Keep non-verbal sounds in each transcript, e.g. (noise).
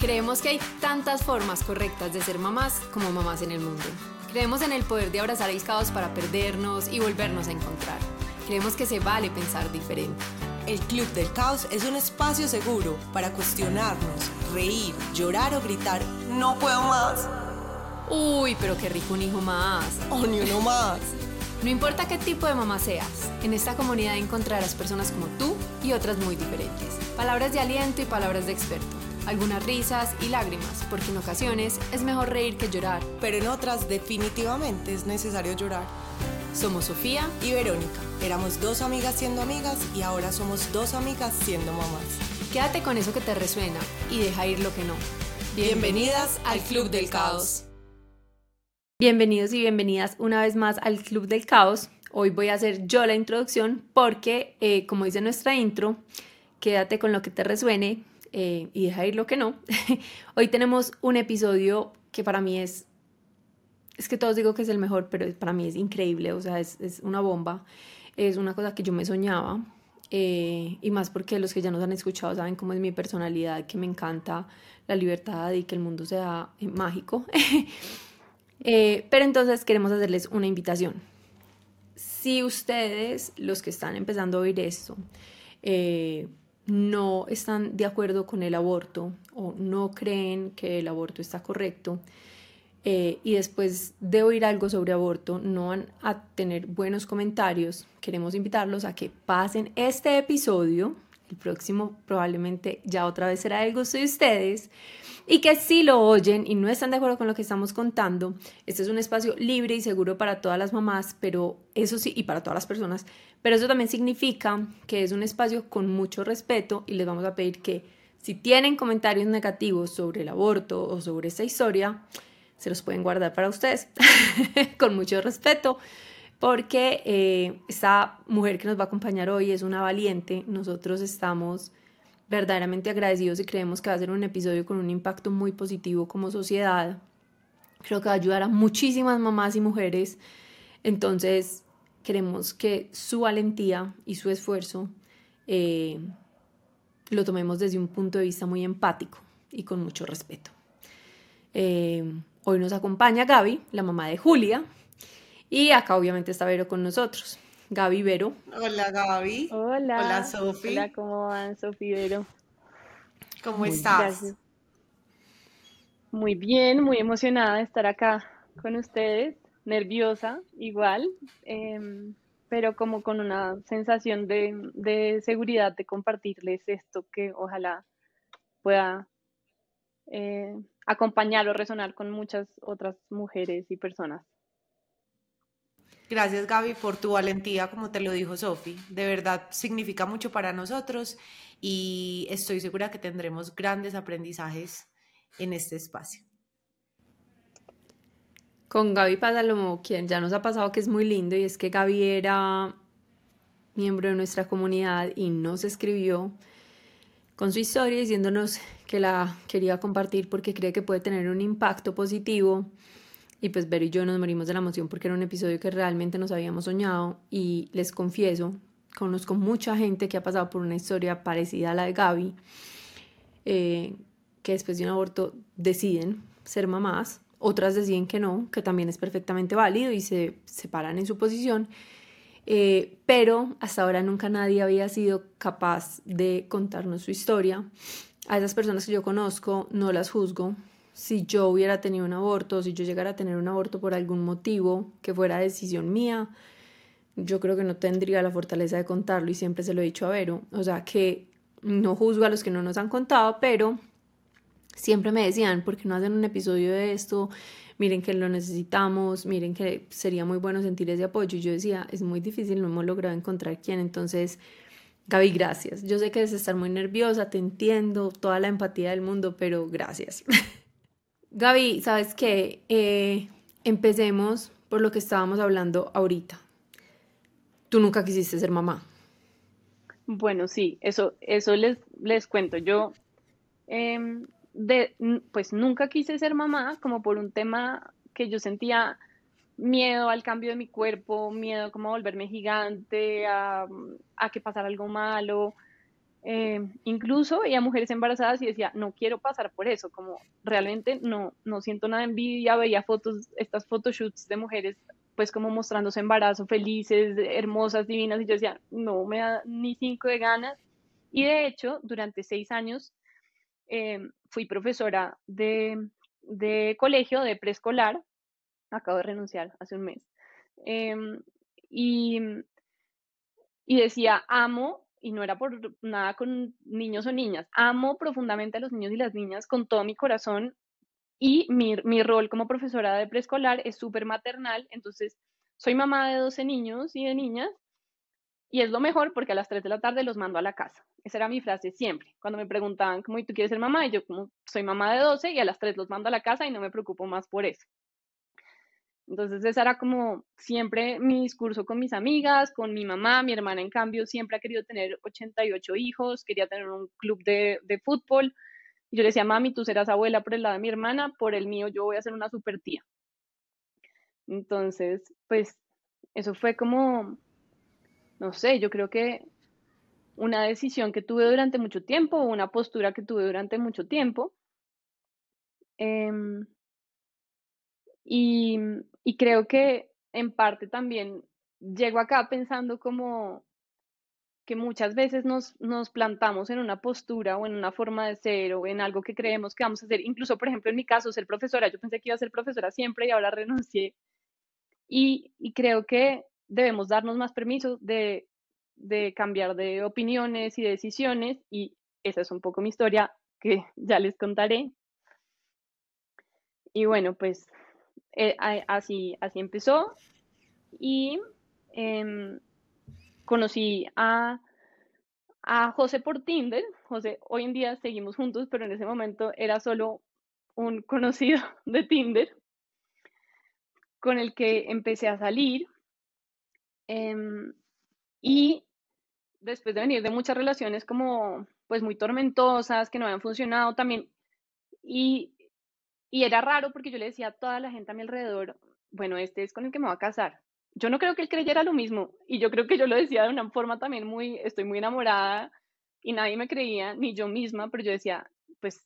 Creemos que hay tantas formas correctas de ser mamás como mamás en el mundo. Creemos en el poder de abrazar el caos para perdernos y volvernos a encontrar. Creemos que se vale pensar diferente. El Club del Caos es un espacio seguro para cuestionarnos, reír, llorar o gritar, no puedo más. Uy, pero qué rico un hijo más. O ni uno más. No importa qué tipo de mamá seas, en esta comunidad encontrarás personas como tú y otras muy diferentes. Palabras de aliento y palabras de experto algunas risas y lágrimas, porque en ocasiones es mejor reír que llorar. Pero en otras definitivamente es necesario llorar. Somos Sofía y Verónica. Éramos dos amigas siendo amigas y ahora somos dos amigas siendo mamás. Quédate con eso que te resuena y deja ir lo que no. Bienvenidas al Club del Caos. Bienvenidos y bienvenidas una vez más al Club del Caos. Hoy voy a hacer yo la introducción porque, eh, como dice nuestra intro, quédate con lo que te resuene, eh, y deja ir lo que no. (laughs) Hoy tenemos un episodio que para mí es, es que todos digo que es el mejor, pero para mí es increíble, o sea, es, es una bomba, es una cosa que yo me soñaba. Eh, y más porque los que ya nos han escuchado saben cómo es mi personalidad, que me encanta la libertad y que el mundo sea eh, mágico. (laughs) pero entonces queremos hacerles una invitación. Si ustedes, los que están empezando a oír esto, no están de acuerdo con el aborto o no creen que el aborto está correcto eh, y después de oír algo sobre aborto no van a tener buenos comentarios, queremos invitarlos a que pasen este episodio, el próximo probablemente ya otra vez será del gusto de ustedes, y que si lo oyen y no están de acuerdo con lo que estamos contando, este es un espacio libre y seguro para todas las mamás, pero eso sí, y para todas las personas, pero eso también significa que es un espacio con mucho respeto y les vamos a pedir que si tienen comentarios negativos sobre el aborto o sobre esta historia, se los pueden guardar para ustedes (laughs) con mucho respeto, porque eh, esta mujer que nos va a acompañar hoy es una valiente. Nosotros estamos verdaderamente agradecidos y creemos que va a ser un episodio con un impacto muy positivo como sociedad. Creo que va a ayudar a muchísimas mamás y mujeres. Entonces, queremos que su valentía y su esfuerzo eh, lo tomemos desde un punto de vista muy empático y con mucho respeto. Eh, hoy nos acompaña Gaby, la mamá de Julia, y acá obviamente está Vero con nosotros. Gaby Vero. Hola Gaby. Hola. Hola Sofi. Hola, ¿cómo van Sofi Vero? ¿Cómo estás? Muy bien, muy emocionada de estar acá con ustedes nerviosa igual, em, pero como con una sensación de, seguridad de compartirles esto que ojalá pueda eh, acompañar o resonar con muchas otras mujeres y personas. Gracias Gaby por tu valentía, como te lo dijo Sofi. De verdad significa mucho para nosotros y estoy segura que tendremos grandes aprendizajes en este espacio. Con Gaby pasa lo quien ya nos ha pasado que es muy lindo y es que Gaby era miembro de nuestra comunidad y nos escribió con su historia diciéndonos que la quería compartir porque cree que puede tener un impacto positivo. Y pues Vero y yo nos morimos de la emoción porque era un episodio que realmente nos habíamos soñado y les confieso, conozco mucha gente que ha pasado por una historia parecida a la de Gaby, eh, que después de un aborto deciden ser mamás otras deciden que no, que también es perfectamente válido y se separan en su posición. Eh, pero hasta ahora nunca nadie había sido capaz de contarnos su historia. A esas personas que yo conozco no las juzgo. Si yo hubiera tenido un aborto, si yo llegara a tener un aborto por algún motivo que fuera decisión mía, yo creo que no tendría la fortaleza de contarlo y siempre se lo he dicho a Vero. O sea que no juzgo a los que no nos han contado, pero siempre me decían, ¿por qué no hacen un episodio de esto? Miren que lo necesitamos, miren que sería muy bueno sentir ese apoyo. Y yo decía, es muy difícil, no hemos logrado encontrar quién. Entonces, Gaby, gracias. Yo sé que debes estar muy nerviosa, te entiendo, toda la empatía del mundo, pero gracias. (laughs) Gaby, ¿sabes qué? Eh, empecemos por lo que estábamos hablando ahorita. Tú nunca quisiste ser mamá. Bueno, sí, eso, eso les, les cuento. Yo eh, de, pues nunca quise ser mamá, como por un tema que yo sentía miedo al cambio de mi cuerpo, miedo como a volverme gigante, a, a que pasara algo malo. Eh, incluso veía mujeres embarazadas y decía, no quiero pasar por eso, como realmente no, no siento nada de envidia, veía fotos, estas photoshoots de mujeres pues como mostrándose embarazo, felices, hermosas, divinas, y yo decía, no me da ni cinco de ganas. Y de hecho, durante seis años eh, fui profesora de, de, colegio, de preescolar, acabo de renunciar hace un mes, em, y, y decía, amo y no era por nada con niños o niñas, amo profundamente a los niños y las niñas con todo mi corazón y mi, mi rol como profesora de preescolar es súper maternal, entonces soy mamá de 12 niños y de niñas y es lo mejor porque a las 3 de la tarde los mando a la casa. Esa era mi frase siempre. Cuando me preguntaban, ¿cómo tú quieres ser mamá? Y yo como soy mamá de 12 y a las 3 los mando a la casa y no me preocupo más por eso. Entonces, ese era como siempre mi discurso con mis amigas, con mi mamá. Mi hermana, en cambio, siempre ha querido tener 88 hijos, quería tener un club de, de fútbol. Y yo le decía, mami, tú serás abuela por el lado de mi hermana, por el mío yo voy a ser una super tía. Entonces, pues, eso fue como, no sé, yo creo que una decisión que tuve durante mucho tiempo, una postura que tuve durante mucho tiempo. Eh, y, creo que en parte también llego acá pensando como que muchas veces nos, nos plantamos en una postura o en una forma de ser o en algo que creemos que vamos a hacer. Incluso, por ejemplo, en mi caso, ser profesora, yo pensé que iba a ser profesora siempre y ahora (laughs) renuncié. Y, y creo que debemos darnos más permiso de, de cambiar de opiniones y de decisiones y esa es un poco mi historia que (laughs) ya les contaré. Y bueno, pues eh, así, así empezó y em, conocí a, a José por Tinder. José, hoy en día seguimos juntos, pero en ese momento era solo un conocido (laughs) de Tinder con el que empecé a salir. Em, y después de venir de muchas relaciones como pues muy tormentosas, que no habían funcionado también, y y era raro porque yo le decía a toda la gente a mi alrededor, bueno, este es con el que me voy a casar. Yo no creo que él creyera lo mismo y yo creo que yo lo decía de una forma también muy, estoy muy enamorada y nadie me creía, ni yo misma, pero yo decía, pues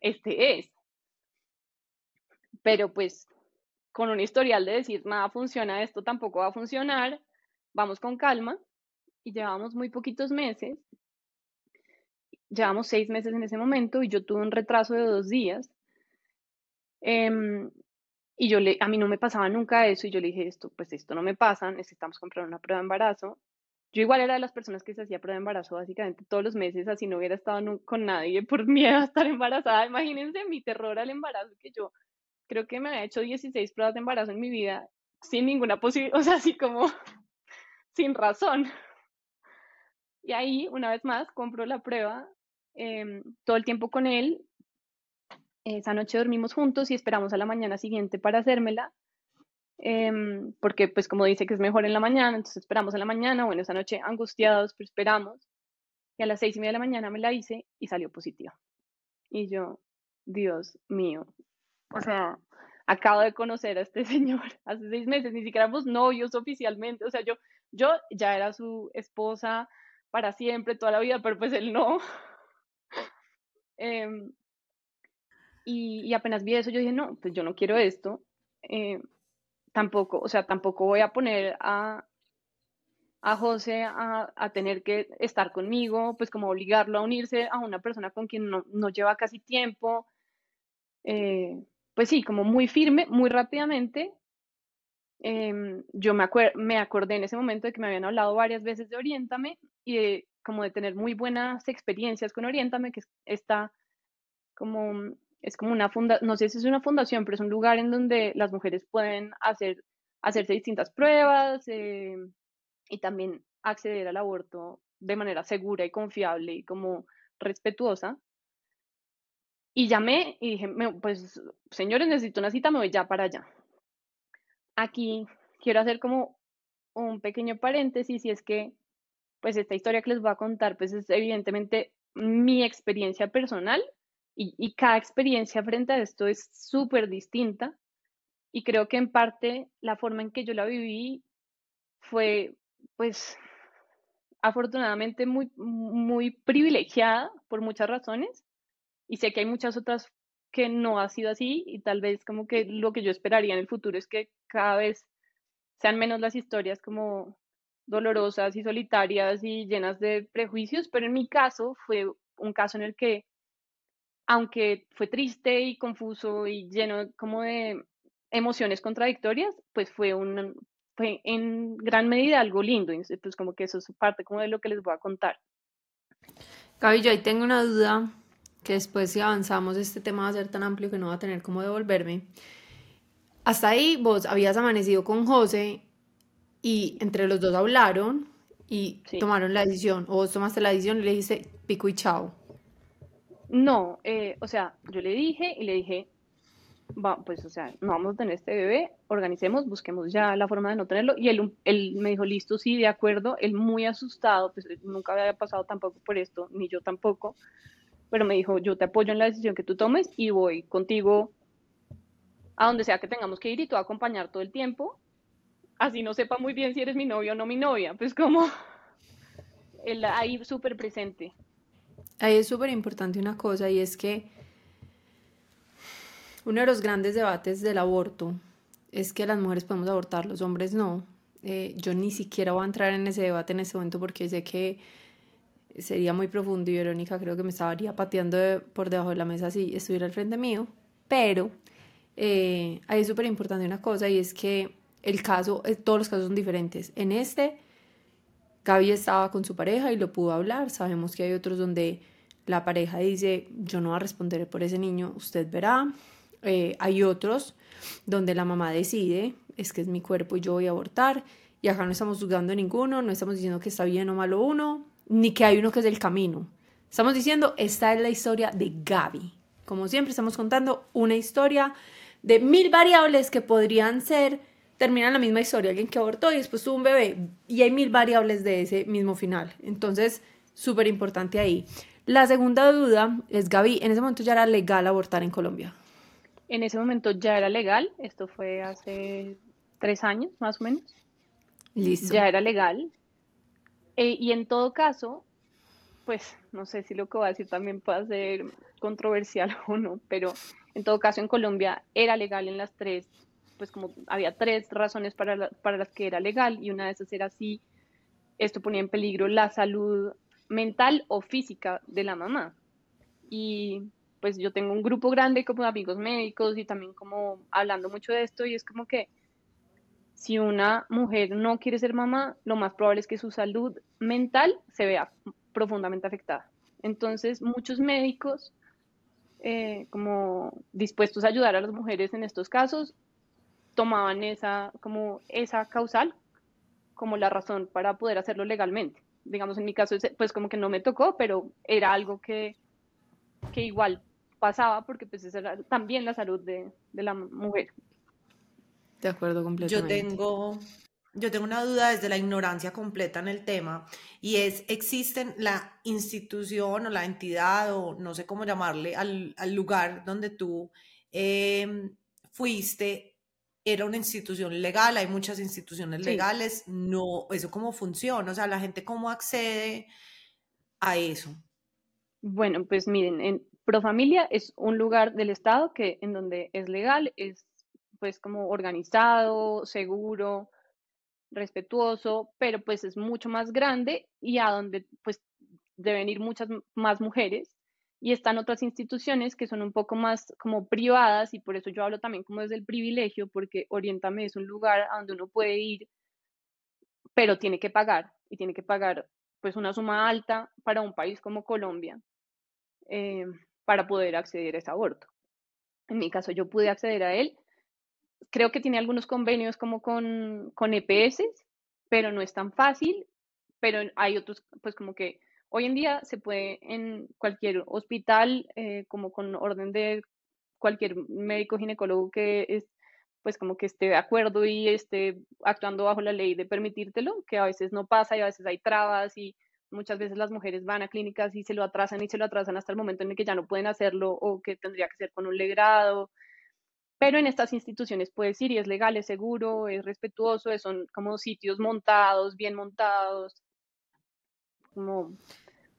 este es. Pero pues con un historial de decir, nada funciona, esto tampoco va a funcionar, vamos con calma y llevamos muy poquitos meses, llevamos seis meses en ese momento y yo tuve un retraso de dos días Em, y yo le, a mí no me pasaba nunca eso y yo le dije, esto, pues esto no me pasa, necesitamos comprar una prueba de embarazo. Yo igual era de las personas que se hacía prueba de embarazo básicamente todos los meses, así no hubiera estado con nadie (laughs) por miedo a estar embarazada. Imagínense mi terror al embarazo, que yo creo que me había hecho 16 pruebas de embarazo en mi vida sin ninguna posibilidad, (laughs) o sea, así como (laughs) sin razón. Y ahí, una vez más, compro la prueba, em, todo el tiempo con él, esa noche dormimos juntos y esperamos a la mañana siguiente para hacérmela, em, porque pues como dice que es mejor en la mañana, entonces esperamos a la mañana, bueno, esa noche angustiados, pero esperamos, y a las seis y media de la mañana me la hice y salió positiva. Y yo, Dios mío, o sea, acabo de conocer a este (laughs) señor hace seis meses, ni siquiera éramos novios oficialmente, o sea, yo, yo ya era su esposa para siempre, toda la vida, pero pues él no. (laughs) eh, y, apenas vi eso, yo dije, no, pues yo no quiero esto. Eh, tampoco, o sea, tampoco voy a poner a, a José a, a, tener que estar conmigo, pues como obligarlo a unirse a una persona con quien no, no lleva casi tiempo. Eh, pues sí, como muy firme, muy rápidamente. Eh, yo me, me acordé en ese momento de que me habían hablado varias veces de Oriéntame y de, como de tener muy buenas experiencias con Oriéntame, que está como es como una fundación, no sé si es una fundación, pero es un lugar en donde las mujeres pueden hacer, hacerse distintas pruebas eh, y también acceder al aborto de manera segura y confiable y como respetuosa. Y llamé y dije, pues señores, necesito una cita, me voy ya para allá. Aquí quiero hacer como un pequeño paréntesis y es que pues esta historia que les voy a contar pues es evidentemente mi experiencia personal y, cada experiencia frente a esto es súper distinta. Y creo que en parte la forma en que yo la viví fue, pues, afortunadamente muy, muy privilegiada por muchas razones y sé que hay muchas otras que no ha sido así y tal vez como que lo que yo esperaría en el futuro es que cada vez sean menos las historias como dolorosas y solitarias y llenas de prejuicios, pero en mi caso fue un caso en el que, aunque fue triste y confuso y lleno como de emociones contradictorias, pues fue un, fue en gran medida algo lindo, pues como que eso es parte como de lo que les voy a contar. Gaby, yo ahí tengo una duda que después si avanzamos este tema va a ser tan amplio que no va a tener cómo devolverme. Hasta ahí vos habías amanecido con José y entre los dos hablaron y tomaron la decisión, o vos tomaste la decisión y le dijiste pico y chao. No, eh, o sea, yo le dije y le dije, va, pues, o sea, no vamos a tener este bebé, organicemos, busquemos ya la forma de no tenerlo. Y él, él me dijo, listo, sí, de acuerdo. Él muy asustado, pues nunca había pasado tampoco por esto, ni yo tampoco. Pero me dijo, yo te apoyo en la decisión que tú tomes y voy contigo a donde sea que tengamos que ir y tú a acompañar todo el tiempo. Así no sepa muy bien si eres mi novio o no mi novia. Pues como (laughs) él ahí súper presente. Ahí es súper importante una cosa y es que uno de los grandes debates del aborto es que las mujeres podemos abortar, los hombres no. Eh, yo ni siquiera voy a entrar en ese debate en ese momento porque sé que sería muy profundo y Verónica creo que me estaría pateando por debajo de la mesa si estuviera al frente mío. Pero eh, ahí es súper importante una cosa y es que el caso, eh, todos los casos son diferentes. En este, Gaby estaba con su pareja y lo pudo hablar. Sabemos que hay otros donde la pareja dice, yo no voy a responder por ese niño, usted verá. Eh, hay otros donde la mamá decide, es que es mi cuerpo y yo voy a abortar, y acá no estamos juzgando ninguno, no estamos diciendo que está bien o malo uno, ni que hay uno que es el camino. Estamos diciendo, esta es la historia de Gaby. Como siempre, estamos contando una historia de mil variables que podrían ser, terminan la misma historia, alguien que abortó y después tuvo un bebé, y hay mil variables de ese mismo final. Entonces, súper importante ahí. La segunda duda es, Gaby, en ese momento ya era legal abortar en Colombia. En ese momento ya era legal, esto fue hace tres años más o menos. Listo. Ya era legal. Eh, y en todo caso, pues no sé si lo que voy a decir también puede ser controversial (laughs) o no, pero en todo caso en Colombia era legal en las tres, pues como había tres razones para, para las que era legal y una de esas era si esto ponía en peligro la salud mental o física de la mamá. Y pues yo tengo un grupo grande como de amigos médicos y también como hablando mucho de esto y es como que si una mujer no quiere ser mamá, lo más probable es que su salud mental se vea profundamente afectada. Entonces, muchos médicos, eh, como dispuestos a ayudar a las mujeres en estos casos, tomaban esa, como esa causal como la razón para poder hacerlo legalmente. Digamos, en mi caso, pues como que no me tocó, pero era algo que, que igual pasaba porque pues esa era también la salud de, la mujer. De acuerdo completamente. Yo tengo, yo tengo una duda desde la ignorancia completa en el tema y es, ¿existen la institución o la entidad o no sé cómo llamarle al, lugar donde tú em, fuiste? Era una institución legal, hay muchas instituciones legales, no, eso cómo funciona, o sea, la gente cómo accede a eso. Bueno, pues miren, en, Profamilia es un lugar del Estado que en donde es legal, es pues como organizado, seguro, respetuoso, pero pues es mucho más grande y a donde pues deben ir muchas más mujeres y están otras instituciones que son un poco más como privadas y por eso yo hablo también como desde el privilegio porque Oriéntame es un lugar a donde uno puede ir pero tiene que pagar y tiene que pagar pues una suma alta para un país como Colombia. Eh, para poder acceder a ese aborto. En mi caso, yo pude acceder a él. Creo que tiene algunos convenios como con, con EPS, pero no es tan fácil. Pero hay otros, pues como que hoy en día se puede en cualquier hospital, eh, como con orden de cualquier médico ginecólogo que es pues como que esté de acuerdo y esté actuando bajo la ley de permitírtelo, que a veces no pasa y a veces hay trabas y Muchas veces las mujeres van a clínicas y se lo atrasan y se lo atrasan hasta el momento en el que ya no pueden hacerlo o que tendría que ser con un legrado. Pero en estas instituciones puedes ir y es legal, es seguro, es respetuoso, son como sitios montados, bien montados. Como,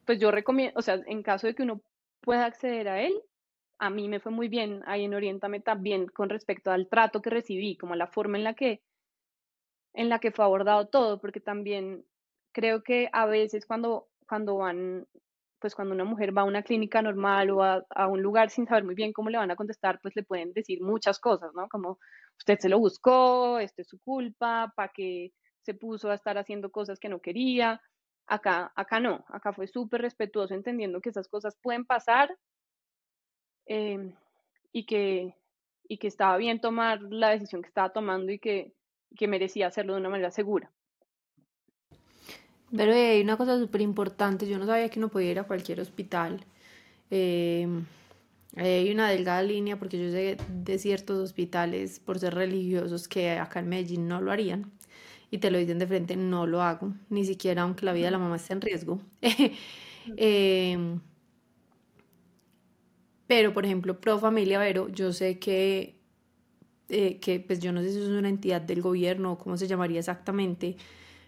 pues yo recomiendo, o sea, en caso de que uno pueda acceder a él, a mí me fue muy bien ahí en Oriéntame también con respecto al trato que recibí, como la forma en la que en la que fue abordado todo, porque también creo que a veces cuando, cuando van, pues cuando una mujer va a una clínica normal o a, un lugar sin saber muy bien cómo le van a contestar, pues le pueden decir muchas cosas, ¿no? Como usted se lo buscó, esto es su culpa, para que se puso a estar haciendo cosas que no quería. Acá, acá no, acá fue súper respetuoso, entendiendo que esas cosas pueden pasar eh, y, que, y que estaba bien tomar la decisión que estaba tomando y que que merecía hacerlo de una manera segura. Pero hay una cosa súper importante, yo no sabía que uno podía ir a cualquier hospital. Eh, hay una delgada línea porque yo sé de ciertos hospitales por ser religiosos que acá en Medellín no lo harían y te lo dicen de frente, no lo hago, ni siquiera aunque la vida de la mamá esté en riesgo. (laughs) (laughs) eh, pero, por ejemplo, Pro Familia Vero, yo sé que eh, que pues yo no sé si es una entidad del gobierno o cómo se llamaría exactamente,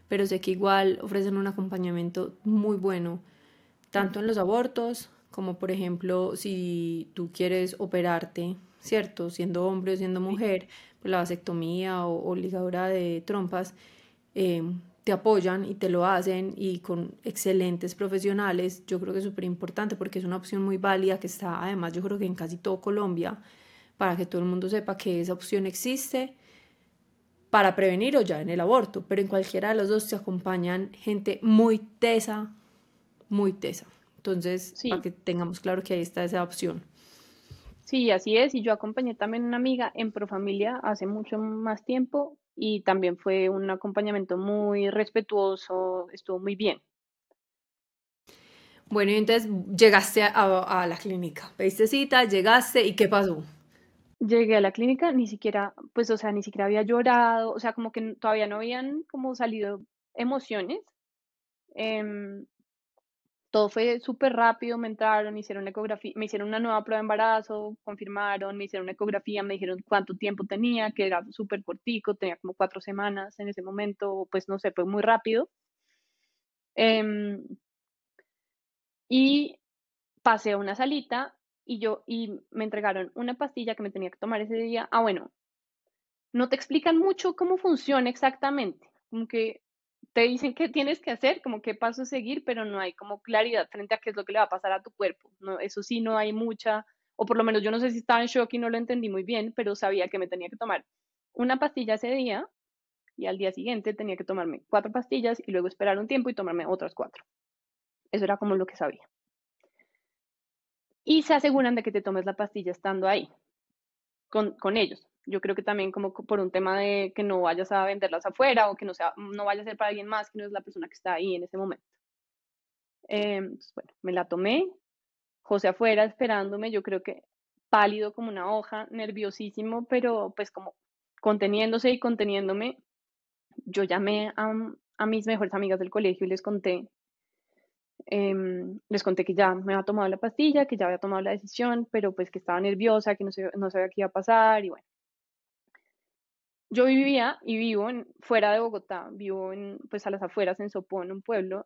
pero sé que igual ofrecen un acompañamiento muy bueno, tanto en los abortos como por ejemplo si tú quieres operarte, ¿cierto? Siendo hombre o siendo mujer, la vasectomía o, ligadura de trompas, eh, te apoyan y te lo hacen y con excelentes profesionales, yo creo que es súper importante porque es una opción muy válida que está además yo creo que en casi todo Colombia para que todo el mundo sepa que esa opción existe para prevenir o ya en el aborto, pero en cualquiera de los dos se acompañan gente muy tesa, muy tesa. Entonces, para que tengamos claro que ahí está esa opción. Sí, así es. Y yo acompañé también a una amiga en Profamilia hace mucho más tiempo y también fue un acompañamiento muy respetuoso, estuvo muy bien. Bueno, y entonces llegaste a, a la clínica, pediste cita, llegaste y ¿qué pasó? Llegué a la clínica, ni siquiera, pues, o sea, ni siquiera había llorado, o sea, como que todavía no habían como salido emociones. Em, todo fue súper rápido, me entraron, hicieron ecografía, me hicieron una nueva prueba de embarazo, confirmaron, me hicieron una ecografía, me dijeron cuánto tiempo tenía, que era súper cortico, tenía como cuatro semanas en ese momento, pues no sé, fue muy rápido. Em, y pasé a una salita y yo, y me entregaron una pastilla que me tenía que tomar ese día. Ah, bueno, no te explican mucho cómo funciona exactamente, como que te dicen qué tienes que hacer, como qué paso seguir, pero no hay como claridad frente a qué es lo que le va a pasar a tu cuerpo. No, eso sí, no hay mucha, o por lo menos yo no sé si estaba en shock y no lo entendí muy bien, pero sabía que me tenía que tomar una pastilla ese día y al día siguiente tenía que tomarme cuatro pastillas y luego esperar un tiempo y tomarme otras cuatro. Eso era como lo que sabía y se aseguran de que te tomes la pastilla estando ahí con, con, ellos. Yo creo que también como por un tema de que no vayas a venderlas afuera o que no, sea, no vaya a ser para alguien más que no es la persona que está ahí en ese momento. Eh, bueno, me la tomé, José afuera esperándome, yo creo que pálido como una hoja, nerviosísimo, pero pues como conteniéndose y conteniéndome. Yo llamé a, a mis mejores amigas del colegio y les conté Em, les conté que ya me había tomado la pastilla, que ya había tomado la decisión, pero pues que estaba nerviosa, que no, no sabía qué iba a pasar y bueno. Yo vivía y vivo fuera de Bogotá, vivo en, pues a las afueras en Sopón, un pueblo,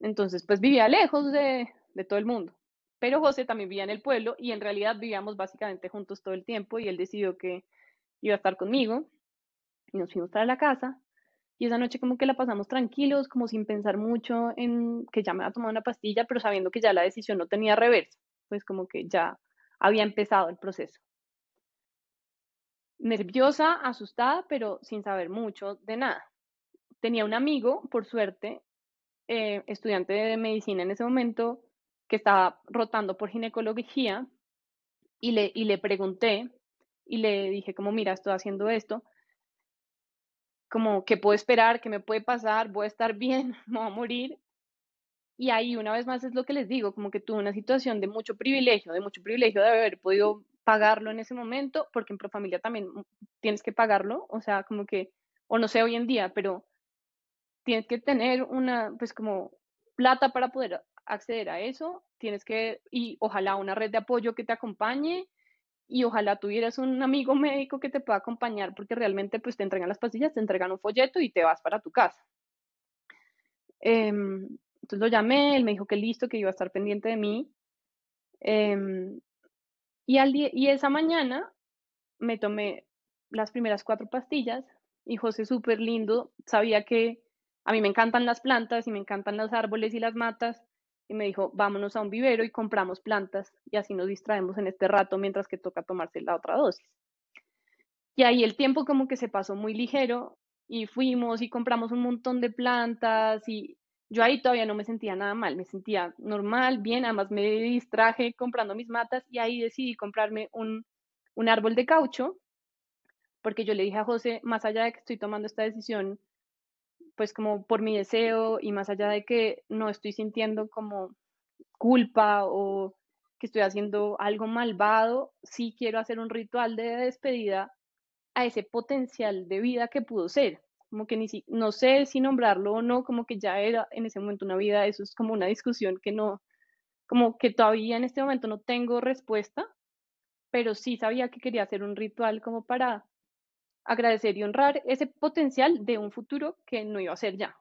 entonces pues vivía lejos de, de todo el mundo. Pero José también vivía en el pueblo y en realidad vivíamos básicamente juntos todo el tiempo y él decidió que iba a estar conmigo y nos fuimos para la casa y esa noche como que la pasamos tranquilos, como sin pensar mucho en que ya me había tomado una pastilla, pero sabiendo que ya la decisión no tenía reverso, pues como que ya había empezado el proceso. Nerviosa, asustada, pero sin saber mucho de nada. Tenía un amigo, por suerte, eh, estudiante de medicina en ese momento, que estaba rotando por ginecología y le, y le pregunté y le dije como, mira, estoy haciendo esto como qué puedo esperar, qué me puede pasar, voy a estar bien, (laughs) me voy a morir. Y ahí una vez más es lo que les digo, como que tuve una situación de mucho privilegio, de mucho privilegio de haber podido pagarlo en ese momento, porque en Profamilia también tienes que pagarlo, o sea, como que, o no sé hoy en día, pero tienes que tener una, pues como plata para poder acceder a eso, tienes que, y ojalá una red de apoyo que te acompañe, y ojalá tuvieras un amigo médico que te pueda acompañar porque realmente pues te entregan las pastillas, te entregan un folleto y te vas para tu casa. Em, entonces lo llamé, él me dijo que listo, que iba a estar pendiente de mí. Em, y, al y esa mañana me tomé las primeras cuatro pastillas y José súper lindo, sabía que a mí me encantan las plantas y me encantan los árboles y las matas y me dijo, vámonos a un vivero y compramos plantas y así nos distraemos en este rato mientras que toca tomarse la otra dosis. Y ahí el tiempo como que se pasó muy ligero y fuimos y compramos un montón de plantas y yo ahí todavía no me sentía nada mal, me sentía normal, bien, además me distraje comprando mis matas y ahí decidí comprarme un, un árbol de caucho porque yo le dije a José, más allá de que estoy tomando esta decisión, pues como por mi deseo y más allá de que no estoy sintiendo como culpa o que estoy haciendo algo malvado, sí quiero hacer un ritual de despedida a ese potencial de vida que pudo ser. Como que ni si, no sé si nombrarlo o no, como que ya era en ese momento una vida, eso es como una discusión que no, como que todavía en este momento no tengo respuesta, pero sí sabía que quería hacer un ritual como para agradecer y honrar ese potencial de un futuro que no iba a ser ya.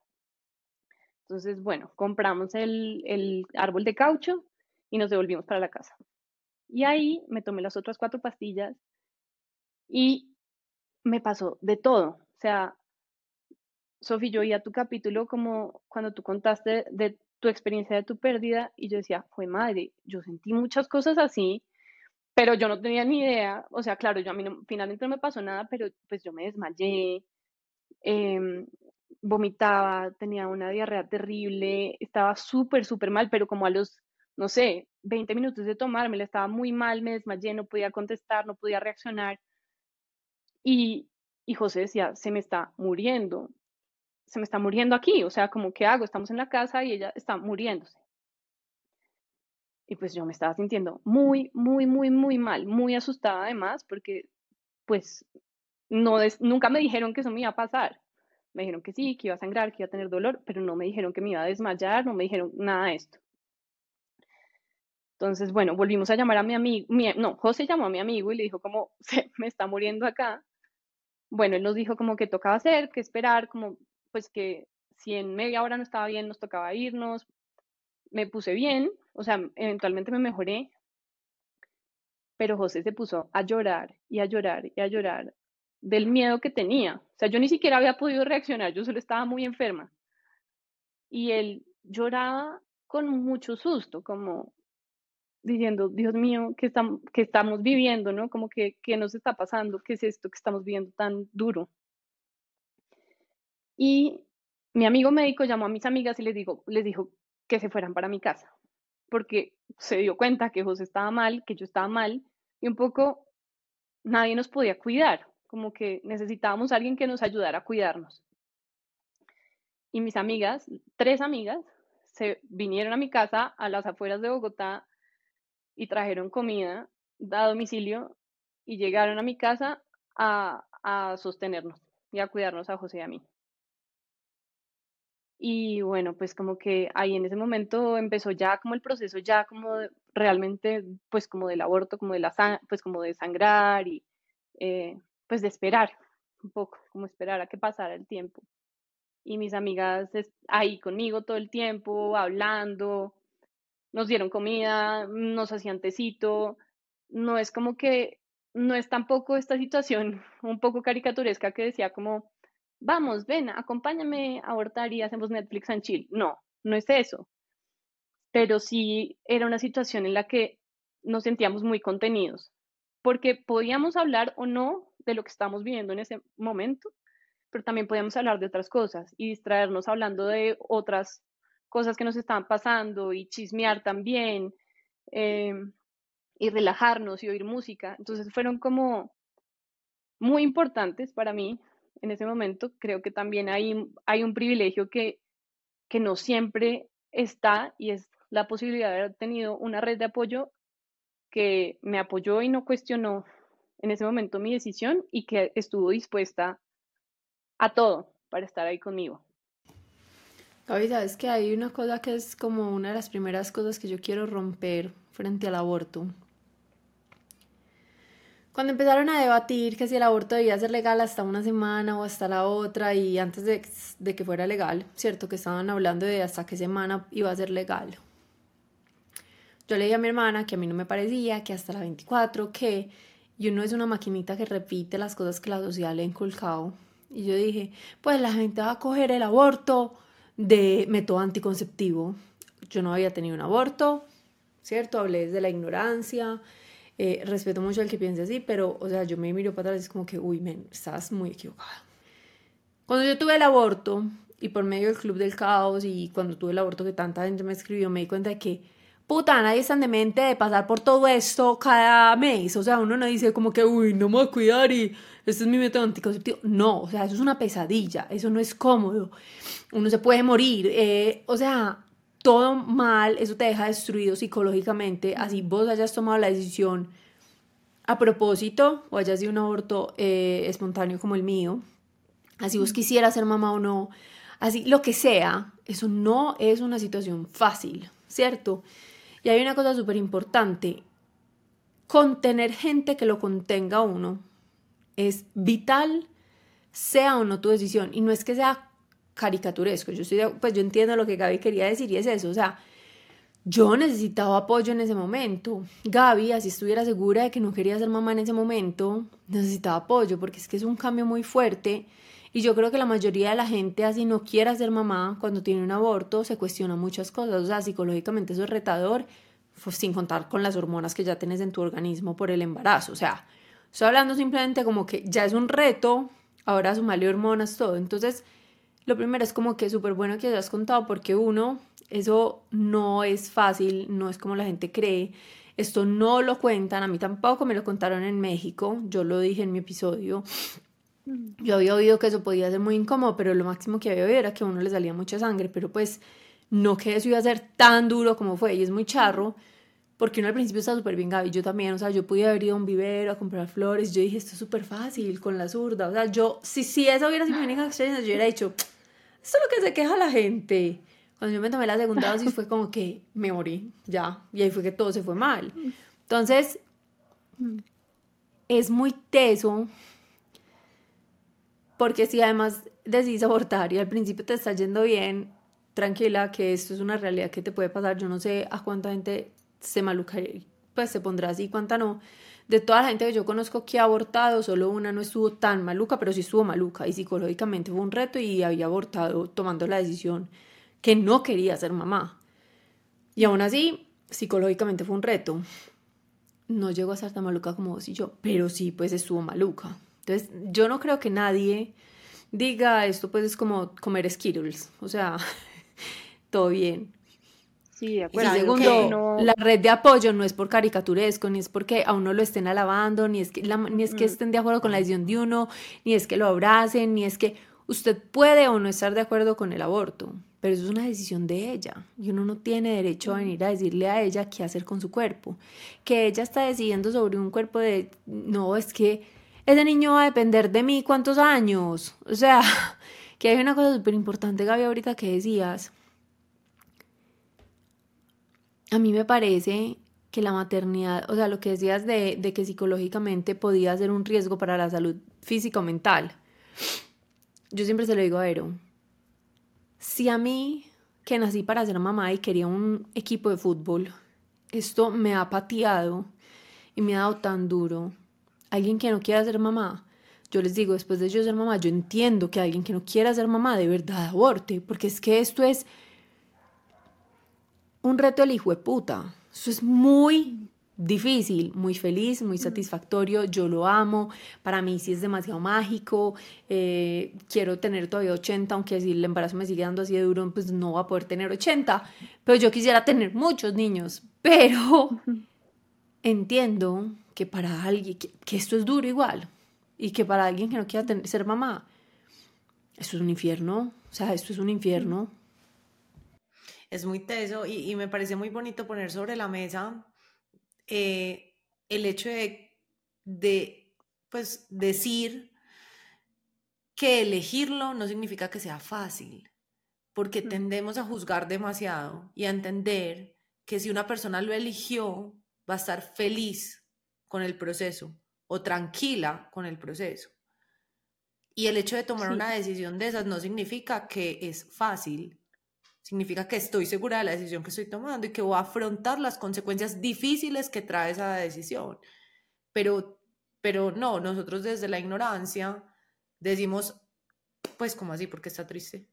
Entonces, bueno, compramos el, el árbol de caucho y nos devolvimos para la casa. Y ahí me tomé las otras cuatro pastillas y me pasó de todo. O sea, Sofi, yo oía tu capítulo como cuando tú contaste de tu experiencia de tu pérdida y yo decía, fue madre, yo sentí muchas cosas así, pero yo no tenía ni idea. O sea, claro, yo a mí finalmente no me pasó nada, pero pues yo me desmayé, em, vomitaba, tenía una diarrea terrible, estaba súper, súper mal, pero como a los, no sé, 20 minutos de tomármela, estaba muy mal, me desmayé, no podía contestar, no podía reaccionar. Y, y José decía, se me está muriendo, se me está muriendo aquí, o sea, como, ¿qué hago? Estamos en la casa y ella está muriéndose. Y pues yo me estaba sintiendo muy, muy, muy, muy mal, muy asustada además, porque pues no nunca me dijeron que eso me iba a pasar. Me dijeron que sí, que iba a sangrar, que iba a tener dolor, pero no me dijeron que me iba a desmayar, no me dijeron nada de esto. Entonces, bueno, volvimos a llamar a mi amigo, no, José llamó a mi amigo y le dijo como, (laughs) se me está muriendo acá bueno, él nos dijo como que tocaba hacer, que esperar, como pues que si en media hora no estaba bien, nos tocaba irnos. Me puse bien, o sea, eventualmente me mejoré, pero José se puso a llorar y a llorar y a llorar del miedo que tenía. O sea, yo ni siquiera había podido reaccionar, yo solo estaba muy enferma. Y él lloraba con mucho susto, como diciendo, Dios mío, ¿qué, estamos, estamos viviendo? ¿no? Como que, ¿qué nos está pasando? ¿Qué es esto que estamos viviendo tan duro? Y mi amigo médico llamó a mis amigas y les, dijo, les dijo que se fueran para mi casa, porque se dio cuenta que José estaba mal, que yo estaba mal, y un poco nadie nos podía cuidar, como que necesitábamos a alguien que nos ayudara a cuidarnos. Y mis amigas, tres amigas, se vinieron a mi casa a las afueras de Bogotá y trajeron comida a domicilio y llegaron a mi casa a, a sostenernos y a cuidarnos a José y a mí. Y bueno, pues como que ahí en ese momento empezó ya como el proceso ya como realmente pues como del aborto, como de la pues como de sangrar y eh, pues de esperar un poco, como esperar a que pasara el tiempo. Y mis amigas ahí conmigo todo el tiempo, hablando, nos dieron comida, nos hacían tecito, no es como que, no es tampoco esta situación (laughs) un poco caricaturesca que decía como, vamos, ven, acompáñame a abortar y hacemos Netflix and chill. No, no es eso. Pero sí era una situación en la que nos sentíamos muy contenidos, porque podíamos hablar o no de lo que estábamos viviendo en ese momento, pero también podíamos hablar de otras cosas y distraernos hablando de otras cosas que nos estaban pasando y chismear también em, y relajarnos y oír música. Entonces fueron como muy importantes para mí en ese momento. Creo que también hay, hay un privilegio que, que no siempre está y es la posibilidad de haber tenido una red de apoyo que me apoyó y no cuestionó en ese momento mi decisión y que estuvo dispuesta a todo para estar ahí conmigo. Gaby, sabes que hay una cosa que es como una de las primeras cosas que yo quiero romper frente al aborto. Cuando empezaron a debatir que si el aborto debía ser legal hasta una semana o hasta la otra y antes de, que fuera legal, ¿cierto? Que estaban hablando de hasta qué semana iba a ser legal. Yo le dije a mi hermana que a mí no me parecía, que hasta la 24, que y uno es una maquinita que repite las cosas que la sociedad le ha inculcado. Y yo dije, pues la gente va a coger el aborto de método anticonceptivo. Yo no había tenido un aborto, ¿cierto? Hablé desde la ignorancia, eh, respeto mucho al que piense así, pero, o sea, yo me miro para atrás y es como que, uy, men, estás muy equivocada. Cuando yo tuve el aborto, y por medio del Club del Caos, y cuando tuve el aborto que tanta gente me escribió, me di cuenta de que puta, nadie es tan demente de pasar por todo esto cada mes. O sea, uno no dice como que, uy, no me voy a cuidar y este es mi método anticonceptivo. No, o sea, eso es una pesadilla, eso no es cómodo. Uno se puede morir. Eh, o sea, todo mal, eso te deja destruido psicológicamente. Así vos hayas tomado la decisión a propósito o hayas sido un aborto eh, espontáneo como el mío. Así vos quisieras ser mamá o no. Así, lo que sea, eso no es una situación fácil, ¿cierto? Y hay una cosa súper importante, contener gente que lo contenga uno es vital, sea o no tu decisión. Y no es que sea caricaturesco, yo, estoy pues yo entiendo lo que Gaby quería decir y es eso, o sea, yo necesitaba apoyo en ese momento. Gaby, así estuviera segura de que no quería ser mamá en ese momento, necesitaba apoyo porque es que es un cambio muy fuerte. Y yo creo que la mayoría de la gente así no quiera ser mamá cuando tiene un aborto, se cuestiona muchas cosas. O sea, psicológicamente eso es retador, pues, sin contar con las hormonas que ya tienes en tu organismo por el embarazo. O sea, estoy hablando simplemente como que ya es un reto, ahora sumarle hormonas, todo. Entonces, lo primero es como que súper bueno que hayas contado porque uno, eso no es fácil, no es como la gente cree. Esto no lo cuentan, a mí tampoco me lo contaron en México, yo lo dije en mi episodio. Yo había oído que eso podía ser muy incómodo, pero lo máximo que había oído era que a uno le salía mucha sangre, pero pues no que eso iba a ser tan duro como fue, y es muy charro, porque uno al principio está súper bien, Gaby, yo también, o sea, yo pude haber ido a un vivero a comprar flores, yo dije, esto es súper fácil, con la zurda, o sea, yo, si, si eso hubiera sido mi única experiencia, yo hubiera dicho, esto es lo que se queja la gente. Cuando yo me tomé la segunda dosis fue como que me morí, ya, y ahí fue que todo se fue mal. Entonces, es muy teso porque si además decidís abortar y al principio te está yendo bien, tranquila, que esto es una realidad que te puede pasar. Yo no sé a cuánta gente se maluca, pues se pondrá así, cuánta no. De toda la gente que yo conozco que ha abortado, solo una no estuvo tan maluca, pero sí estuvo maluca y psicológicamente fue un reto y había abortado tomando la decisión que no quería ser mamá. Y aún así, psicológicamente fue un reto. No llegó a ser tan maluca como vos y yo, pero sí, pues estuvo maluca. Entonces, yo no creo que nadie diga esto, pues es como comer Skittles. O sea, (laughs) todo bien. Sí, de acuerdo. Y segundo, la red de apoyo no es por caricaturesco, ni es porque a uno lo estén alabando, ni es que, ni es que mm. estén de acuerdo con la decisión de uno, ni es que lo abracen, ni es que usted puede o no estar de acuerdo con el aborto, pero eso es una decisión de ella y uno no tiene derecho a venir a decirle a ella qué hacer con su cuerpo. Que ella está decidiendo sobre un cuerpo de, no, es que ese niño va a depender de mí cuántos años. O sea, (laughs) que hay una cosa súper importante, Gaby, ahorita que decías. A mí me parece que la maternidad, o sea, lo que decías de, de que psicológicamente podía ser un riesgo para la salud física o mental. Yo siempre se lo digo a Ero. Si a mí, que nací para ser mamá y quería un equipo de fútbol, esto me ha pateado y me ha dado tan duro alguien que no quiera ser mamá, yo les digo, después de yo ser mamá, yo entiendo que alguien que no quiera ser mamá de verdad aborte, porque es que esto es un reto del hijo de puta. Eso es muy difícil, muy feliz, muy satisfactorio, yo lo amo, para mí sí es demasiado mágico, eh, quiero tener todavía 80, aunque si el embarazo me sigue dando así de duro, pues no va a poder tener 80, pero yo quisiera tener muchos niños, pero entiendo que para alguien, que, esto es duro igual, y que para alguien que no quiera ser mamá, esto es un infierno, o sea, esto es un infierno. Es muy teso y, me parece muy bonito poner sobre la mesa eh, el hecho de, de, pues, decir que elegirlo no significa que sea fácil, porque tendemos a juzgar demasiado y a entender que si una persona lo eligió, va a estar feliz con el proceso, o tranquila con el proceso. Y el hecho de tomar una decisión de esas no significa que es fácil, significa que estoy segura de la decisión que estoy tomando y que voy a afrontar las consecuencias difíciles que trae esa decisión. Pero, pero no, nosotros desde la ignorancia decimos, pues, ¿cómo así? Porque está triste.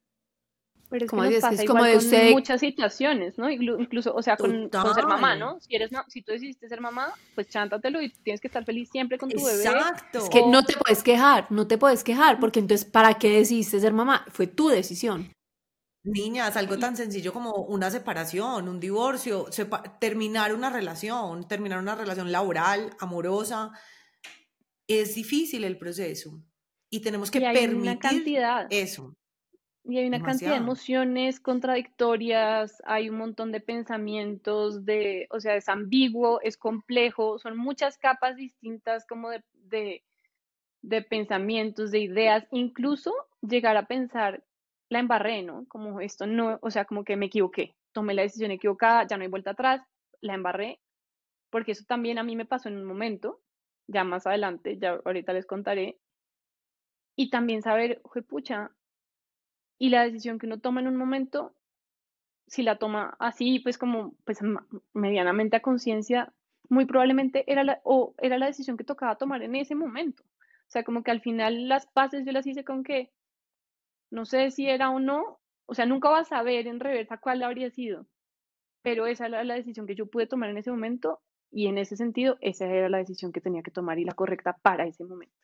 Pero es como que pasa es como de con muchas situaciones, ¿no? Incluso, o sea, con, ser mamá, ¿no? Si, eres, si tú decidiste ser mamá, pues chántatelo y tienes que estar feliz siempre con tu bebé. Exacto. Es que no te puedes quejar, no te puedes quejar, porque entonces, ¿para qué decidiste ser mamá? Fue tu decisión. Niñas, algo tan sencillo como una separación, un divorcio, terminar una relación, terminar una relación laboral, amorosa, es difícil el proceso y tenemos que permitir eso. Y hay una cantidad de emociones contradictorias, hay un montón de pensamientos, de, o sea, es ambiguo, es complejo, son muchas capas distintas como de, de, de pensamientos, de ideas, incluso llegar a pensar la embarré, ¿no? Como esto no, o sea, como que me equivoqué, tomé la decisión equivocada, ya no hay vuelta atrás, la embarré, porque eso también a mí me pasó en un momento, ya más adelante, ya ahorita les contaré, y también saber, pucha, y la decisión que uno toma en un momento, si la toma así, pues como, pues medianamente a conciencia, muy probablemente era la, o era la decisión que tocaba tomar en ese momento. O sea, como que al final las paces yo las hice con que no sé si era o no, o sea, nunca vas a saber en reversa cuál habría sido, pero esa era la decisión que yo pude tomar en ese momento y en ese sentido esa era la decisión que tenía que tomar y la correcta para ese momento.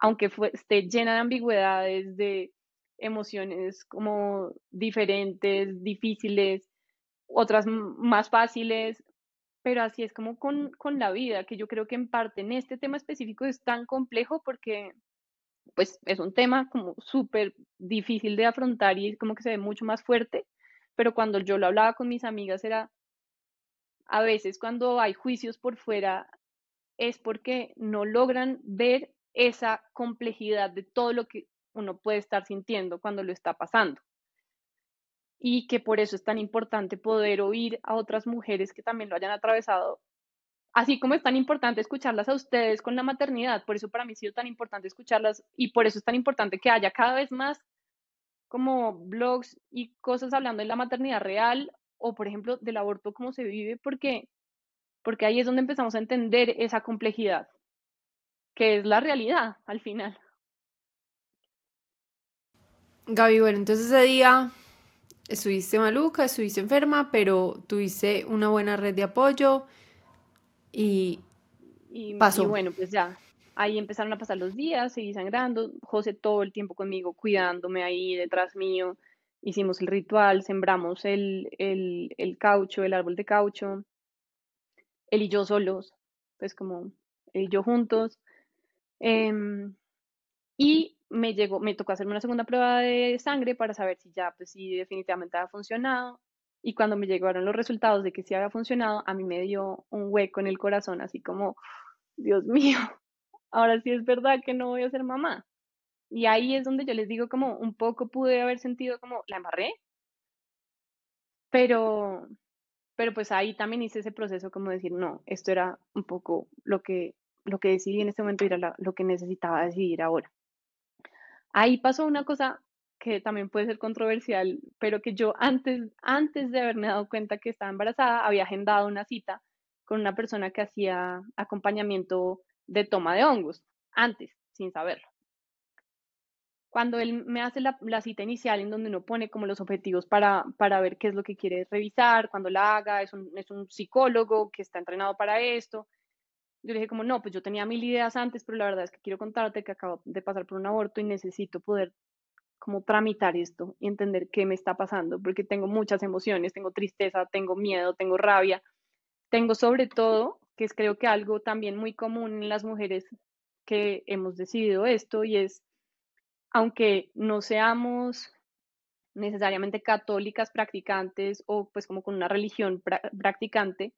Aunque fue, esté llena de ambigüedades, de emociones como diferentes, difíciles, otras más fáciles, pero así es como con, con la vida, que yo creo que en parte en este tema específico es tan complejo porque pues es un tema como súper difícil de afrontar y como que se ve mucho más fuerte, pero cuando yo lo hablaba con mis amigas era, a veces cuando hay juicios por fuera es porque no logran ver esa complejidad de todo lo que uno puede estar sintiendo cuando lo está pasando. Y que por eso es tan importante poder oír a otras mujeres que también lo hayan atravesado así como es tan importante escucharlas a ustedes con la maternidad, por eso para mí ha sido tan importante escucharlas y por eso es tan importante que haya cada vez más como blogs y cosas hablando de la maternidad real o por ejemplo del aborto cómo se vive porque porque ahí es donde empezamos a entender esa complejidad que es la realidad al final. Gaby, bueno, entonces ese día estuviste maluca, estuviste enferma, pero tuviste una buena red de apoyo y, pasó. Y bueno, pues ya, ahí empezaron a pasar los días, seguí sangrando, José todo el tiempo conmigo, cuidándome ahí detrás mío. Hicimos el ritual, sembramos el, el, el caucho, el árbol de caucho, él y yo solos, pues como él y yo juntos. Em, y me llegó, me tocó hacerme una segunda prueba de sangre para saber si ya, pues si definitivamente había funcionado. Y cuando me llegaron los resultados de que sí había funcionado, a mí me dio un hueco en el corazón, así como, Dios mío, (laughs) ahora sí es verdad que no voy a ser mamá. Y ahí es donde yo les digo como un poco pude haber sentido como la embarré, pero, pero pues ahí también hice ese proceso como decir, no, esto era un poco lo que, lo que decidí en este momento era lo que necesitaba decidir ahora. Ahí pasó una cosa que también puede ser controversial, pero que yo antes, antes de haberme dado cuenta que estaba embarazada, había agendado una cita con una persona que hacía acompañamiento de toma de hongos, antes, sin saberlo. Cuando él me hace la, cita inicial en donde uno pone como los objetivos para, para ver qué es lo que quiere revisar, cuando la haga, es un, es un psicólogo que está entrenado para esto. Yo le dije como, no, pues yo tenía mil ideas antes, pero la verdad es que quiero contarte que acabo de pasar por un aborto y necesito poder como tramitar esto y entender qué me está pasando, porque tengo muchas emociones, tengo tristeza, tengo miedo, tengo rabia, tengo sobre todo, que es creo que algo también muy común en las mujeres que hemos decidido esto, y es, aunque no seamos necesariamente católicas practicantes o pues como con una religión practicante,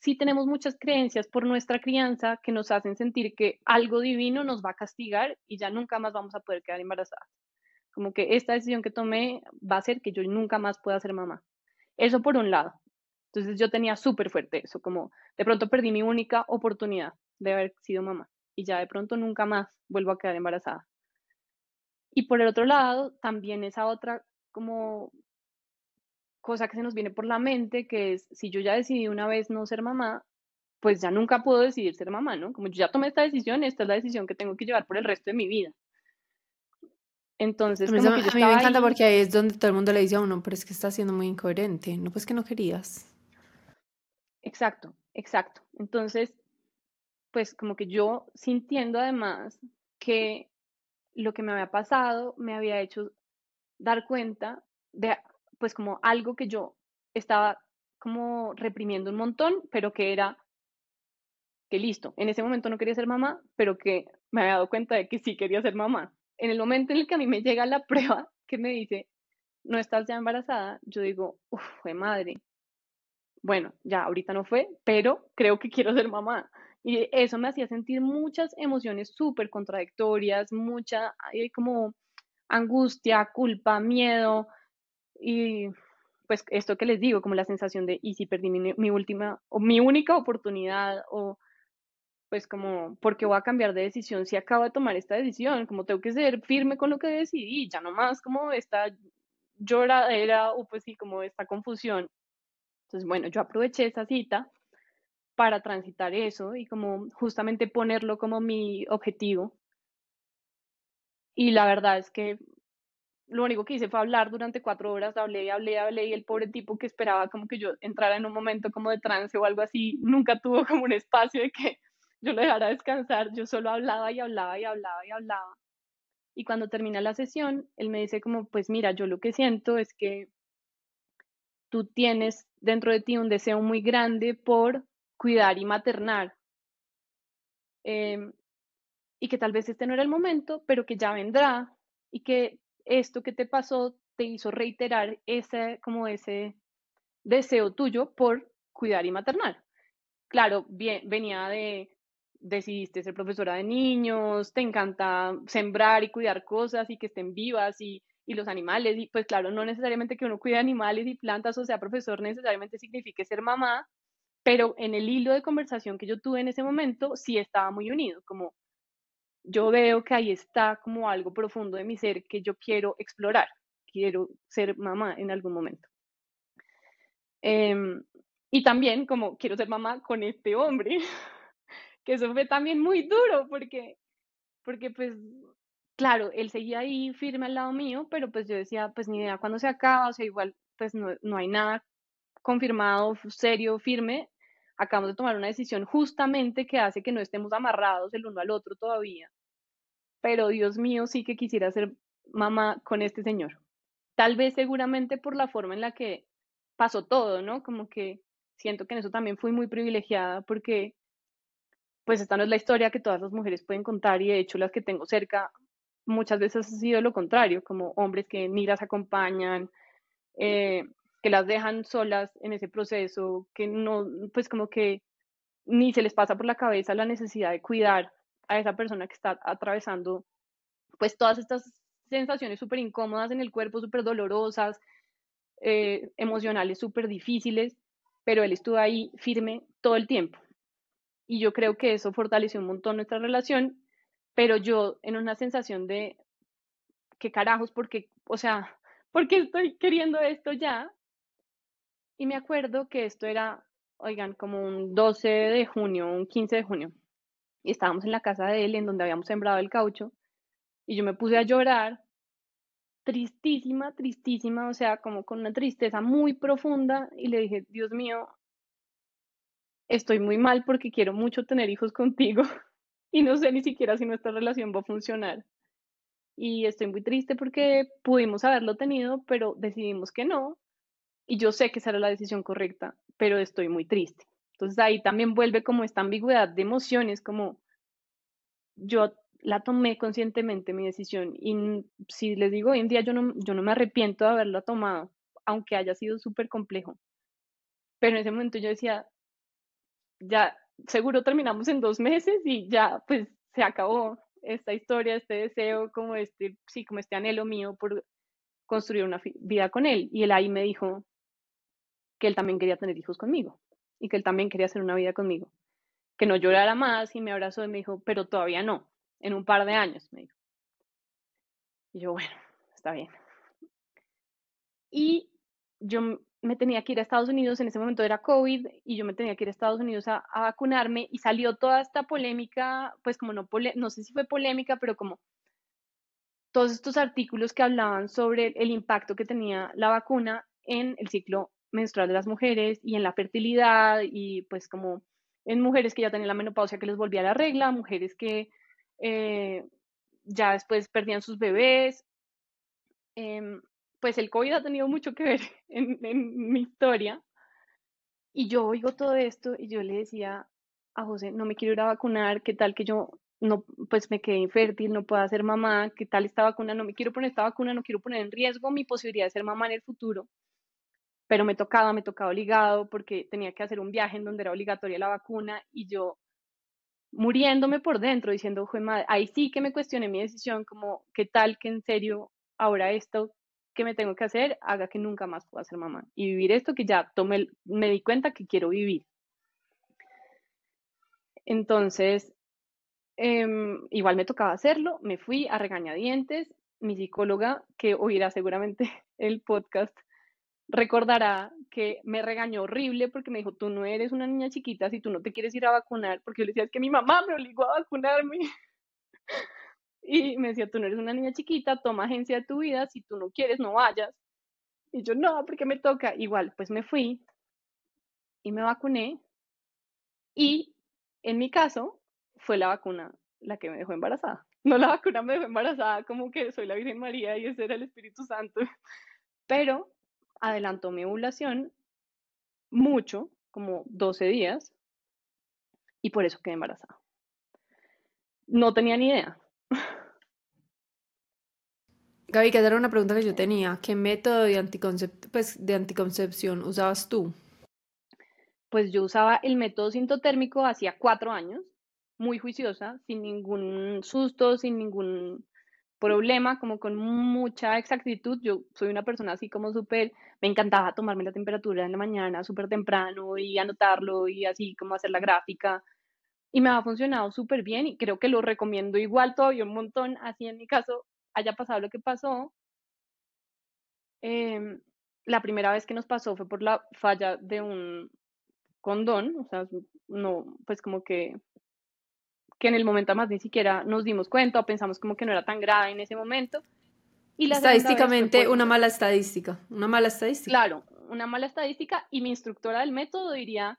sí tenemos muchas creencias por nuestra crianza que nos hacen sentir que algo divino nos va a castigar y ya nunca más vamos a poder quedar embarazadas. Como que esta decisión que tomé va a hacer que yo nunca más pueda ser mamá. Eso por un lado. Entonces yo tenía súper fuerte eso, como de pronto perdí mi única oportunidad de haber sido mamá. y ya de pronto nunca más vuelvo a quedar embarazada. Y por el otro lado, también esa otra como cosa que se nos viene por la mente, que es, si yo ya decidí una vez no ser mamá, pues ya nunca puedo decidir ser mamá, ¿no? Como yo ya tomé esta decisión, esta es la decisión que tengo que llevar por el resto de mi vida. Entonces, A mí, como eso- que yo a mí me encanta ahí, porque ahí es donde todo el mundo le dice a uno, pero es que está siendo muy incoherente. No, pues que no querías. exacto, exacto. Entonces, pues como que yo sintiendo además que lo que me había pasado me había hecho dar cuenta de, pues como algo que yo estaba como reprimiendo un montón, pero que era que listo, en ese momento no quería ser mamá, pero que me había dado cuenta de que sí quería ser mamá. En el momento en el que a mí me llega la (laughs) prueba que me dice, no estás ya embarazada, yo digo, uff, fue madre. Bueno, ya ahorita no fue, pero creo que quiero ser mamá. Y eso me hacía sentir muchas emociones súper contradictorias, mucha eh, como angustia, culpa, miedo y pues esto que les digo, como la sensación de, ¿y si perdí mi, mi última o mi única oportunidad? O pues como, ¿por qué voy a cambiar de decisión si acabo de tomar esta decisión? Como tengo que ser firme con lo que decidí, ya no más como esta lloradera o pues sí, como esta confusión. Entonces, bueno, yo aproveché esa cita para transitar eso y como justamente ponerlo como mi objetivo. Y la verdad es que lo único que hice fue hablar durante cuatro horas, hablé, hablé, hablé, y el pobre tipo que esperaba como que yo entrara en un momento como de trance o algo así, nunca tuvo como un espacio de que yo lo dejara descansar, yo solo hablaba y hablaba y hablaba y hablaba. Y cuando termina la sesión, él me dice como, pues mira, yo lo que siento es que tú tienes dentro de ti un deseo muy grande por cuidar y maternar. Em, y que tal vez este no era el momento, pero que ya vendrá y que esto que te pasó te hizo reiterar ese, como ese deseo tuyo por cuidar y maternar. Claro, bien, venía de, decidiste ser profesora de niños, te encanta sembrar y cuidar cosas y que estén vivas y, y los animales, y pues claro, no necesariamente que uno cuide animales y plantas o sea profesor necesariamente signifique ser mamá, pero en el hilo de conversación que yo tuve en ese momento sí estaba muy unido, como yo veo que ahí está como algo profundo de mi ser que yo quiero explorar, quiero ser mamá en algún momento. Em, y también como quiero ser mamá con este hombre, (laughs) eso fue también muy duro porque, porque pues, claro, él seguía ahí firme al lado mío, pero pues yo decía, pues ni idea cuándo se acaba, o sea, igual pues no, no hay nada confirmado, serio, firme. Acabamos de tomar una decisión justamente que hace que no estemos amarrados el uno al otro todavía. Pero Dios mío, sí que quisiera ser mamá con este señor. Tal vez seguramente por la forma en la que pasó todo, ¿no? Como que siento que en eso también fui muy privilegiada porque pues esta no es la historia que todas las mujeres pueden contar y de hecho las que tengo cerca muchas veces ha sido lo contrario, como hombres que ni las acompañan, eh, que las dejan solas en ese proceso, que no, pues como que ni se les pasa por la cabeza la necesidad de cuidar a esa persona que está atravesando pues todas estas sensaciones súper incómodas en el cuerpo, súper dolorosas, eh, emocionales súper difíciles, pero él estuvo ahí firme todo el tiempo. Y yo creo que eso fortaleció un montón nuestra relación, pero yo en una sensación de, ¿qué carajos? Porque, o sea, (laughs) ¿por qué estoy queriendo esto ya? Y me acuerdo que esto era, oigan, como un 12 de junio, un 15 de junio. Y estábamos en la casa de él, en donde habíamos sembrado el caucho, y yo me puse a llorar, tristísima, tristísima, o sea, como con una tristeza muy profunda, y le dije, Dios mío, estoy muy mal porque quiero mucho tener hijos contigo, (laughs) y no sé ni siquiera si nuestra relación va a funcionar. Y estoy muy triste porque pudimos haberlo tenido, pero decidimos que no, y yo sé que esa era la decisión correcta, pero estoy muy triste. Entonces ahí también vuelve como esta ambigüedad de emociones, como yo la tomé conscientemente mi decisión y si les digo hoy en día yo no, yo no me arrepiento de haberla tomado, aunque haya sido súper complejo. Pero en ese momento yo decía, ya seguro terminamos en dos meses y ya pues se acabó esta historia, este deseo, como este, sí, como este anhelo mío por construir una vida con él. Y él ahí me dijo que él también quería tener hijos conmigo y que él también quería hacer una vida conmigo. que no llorara más y me abrazó y me dijo, pero todavía no, en un par de años, me dijo. Y yo, bueno, está bien. Y yo me tenía que ir a Estados Unidos, en ese momento era COVID, y yo me tenía que ir a Estados Unidos a, vacunarme y salió toda esta polémica, pues como no, no sé si fue polémica, pero como todos estos artículos que hablaban sobre el impacto que tenía la vacuna en el ciclo menstrual de las mujeres y en la fertilidad y pues como en mujeres que ya tenían la menopausia que les volvía la regla, mujeres que eh, ya después perdían sus bebés. Em, pues el COVID ha tenido mucho que ver (laughs) en, mi historia. Y yo oigo todo esto y yo le decía a José, no me quiero ir a vacunar, ¿qué tal que yo no, pues me quedé infértil, no puedo ser mamá, ¿qué tal esta vacuna? No me quiero poner esta vacuna, no quiero poner en riesgo mi posibilidad de ser mamá en el futuro. Pero me tocaba, me tocaba obligado porque tenía que hacer un viaje en donde era obligatoria la vacuna y yo muriéndome por dentro, diciendo, madre, ahí sí que me cuestioné mi decisión, como, ¿qué tal que en serio ahora esto que me tengo que hacer haga que nunca más pueda ser mamá y vivir esto que ya tomé, me di cuenta que quiero vivir? Entonces, em, igual me tocaba hacerlo, me fui a regañadientes, mi psicóloga, que oirá seguramente (laughs) el podcast, recordará que me regañó horrible porque me dijo, tú no eres una niña chiquita si tú no te quieres ir a vacunar, porque yo le decía, es que mi mamá me obligó a vacunarme. (laughs) y me decía, tú no eres una niña chiquita, toma agencia de tu vida, si tú no quieres, no vayas. Y yo, no, porque me toca. Igual, pues me fui y me vacuné. Y en mi caso, fue la vacuna la que me dejó embarazada. (laughs) No la vacuna me dejó embarazada, como que soy la Virgen María y ese era el Espíritu Santo. (laughs) Pero adelantó mi ovulación mucho, como 12 días, y por eso quedé embarazada. No tenía ni idea. (laughs) Gaby, que era una pregunta que yo tenía. ¿Qué método de, pues, de anticoncepción usabas tú? Pues yo usaba el método sintotérmico hacía cuatro años, muy juiciosa, sin ningún susto, sin ningún problema, como con mucha exactitud. Yo soy una persona así como súper, me encantaba tomarme la temperatura en la mañana súper temprano y anotarlo y así como hacer la gráfica. Y me ha funcionado súper bien y creo que lo recomiendo igual todavía un montón, así en mi caso haya pasado lo que pasó. Em, la primera vez que nos pasó fue por la falla de un condón, o sea, no, pues como que que en el momento más ni siquiera nos dimos cuenta o pensamos como que no era tan grave en ese momento. Y Estadísticamente, una mala estadística, una mala estadística. Claro, una mala estadística y mi instructora del método diría,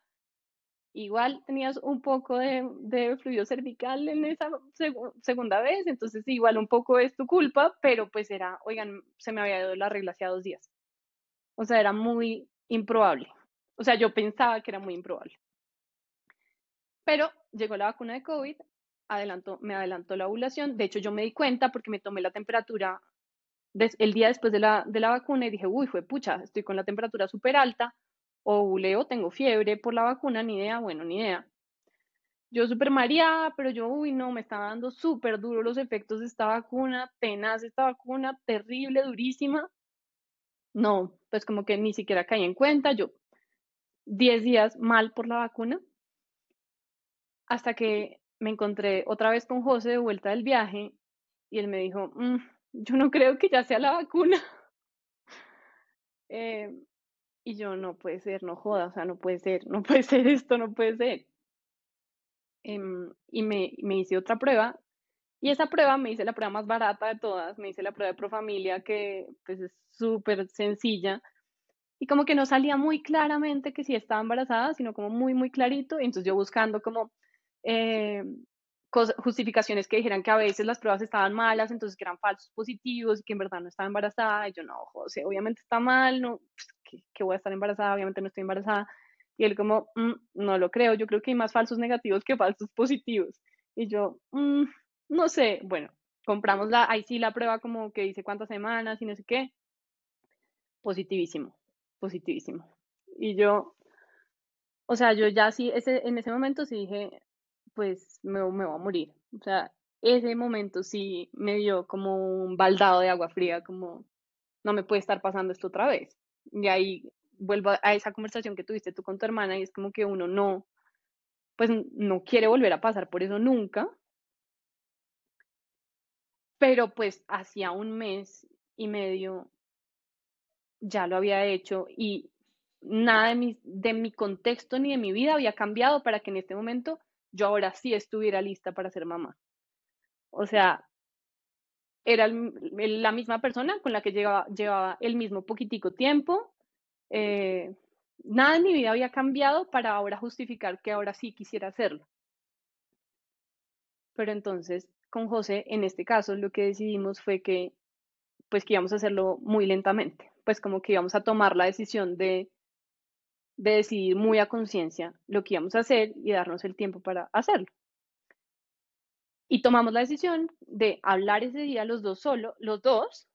igual tenías un poco de, de fluido cervical en esa segunda vez, entonces igual un poco es tu culpa, pero pues era, oigan, se me había dado la regla hacía dos días. O sea, era muy improbable. O sea, yo pensaba que era muy improbable. Pero llegó la vacuna de COVID, adelantó, me adelantó la ovulación. De hecho, yo me di cuenta porque me tomé la temperatura el día después de la, de la vacuna y dije, uy, fue pucha, estoy con la temperatura súper alta, ovuleo, tengo fiebre por la vacuna, ni idea, bueno, ni idea. Yo súper mareada, pero yo, uy, no, me estaba dando súper duro los efectos de esta vacuna, tenaz esta vacuna, terrible, durísima. No, pues como que ni siquiera caí en cuenta, yo 10 días mal por la vacuna hasta que me encontré otra vez con José de vuelta del viaje y él me dijo, mm, yo no creo que ya sea la vacuna. (laughs) Eh, y yo, no puede ser, no joda, o sea, no puede ser, no (laughs) puede ser esto, no puede ser. Em, y me, me hice otra prueba y esa prueba me hice la prueba más barata de todas, me hice la prueba de Profamilia que pues es súper sencilla y como que no salía muy claramente que sí estaba embarazada, sino como muy, muy clarito. Y entonces yo buscando como eh, justificaciones que dijeran que a veces las pruebas estaban malas, entonces que eran falsos positivos y que en verdad no estaba embarazada. Y yo, no, José, obviamente está mal, no, pues, que, voy a estar embarazada, obviamente no estoy embarazada. Y él como, mm, no lo creo, yo creo que hay más falsos negativos que falsos positivos. Y yo, mm, no sé, bueno, compramos la, ahí sí la prueba como que dice cuántas semanas y no sé qué. Positivísimo, positivísimo. Y yo, o sea, yo ya sí, ese, en ese momento sí dije, pues me, me voy a morir. O sea, ese momento sí me dio como un baldado de agua fría, como no me puede estar pasando esto otra vez. Y ahí vuelvo a esa conversación que tuviste tú con tu hermana y es como que uno no, pues no quiere volver a pasar por eso nunca. Pero pues hacía un mes y medio ya lo había hecho y nada de mi, de mi contexto ni de mi vida había cambiado para que en este momento yo ahora sí estuviera lista para ser mamá. O sea, era la misma persona con la que llevaba, el mismo poquitico tiempo. Eh, nada en mi vida había cambiado para ahora justificar que ahora sí quisiera hacerlo. Pero entonces, con José, en este caso, lo que decidimos fue que, pues, que íbamos a hacerlo muy lentamente. Pues como que íbamos a tomar la decisión de de decidir muy a conciencia lo que íbamos a hacer y darnos el tiempo para hacerlo. Y tomamos la decisión de hablar ese día los dos solo, los dos.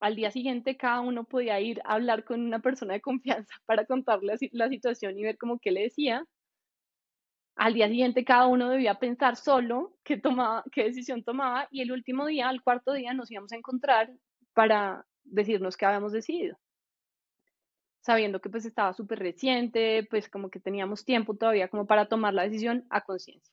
Al día siguiente cada uno podía ir a hablar con una persona de confianza (laughs) para contarle la situación y ver cómo que le decía. Al día siguiente cada uno debía pensar solo qué, tomaba, qué decisión tomaba y el último día, al cuarto día, nos íbamos a encontrar para decirnos qué habíamos decidido sabiendo que pues estaba súper reciente, pues como que teníamos tiempo todavía como para tomar la decisión a conciencia.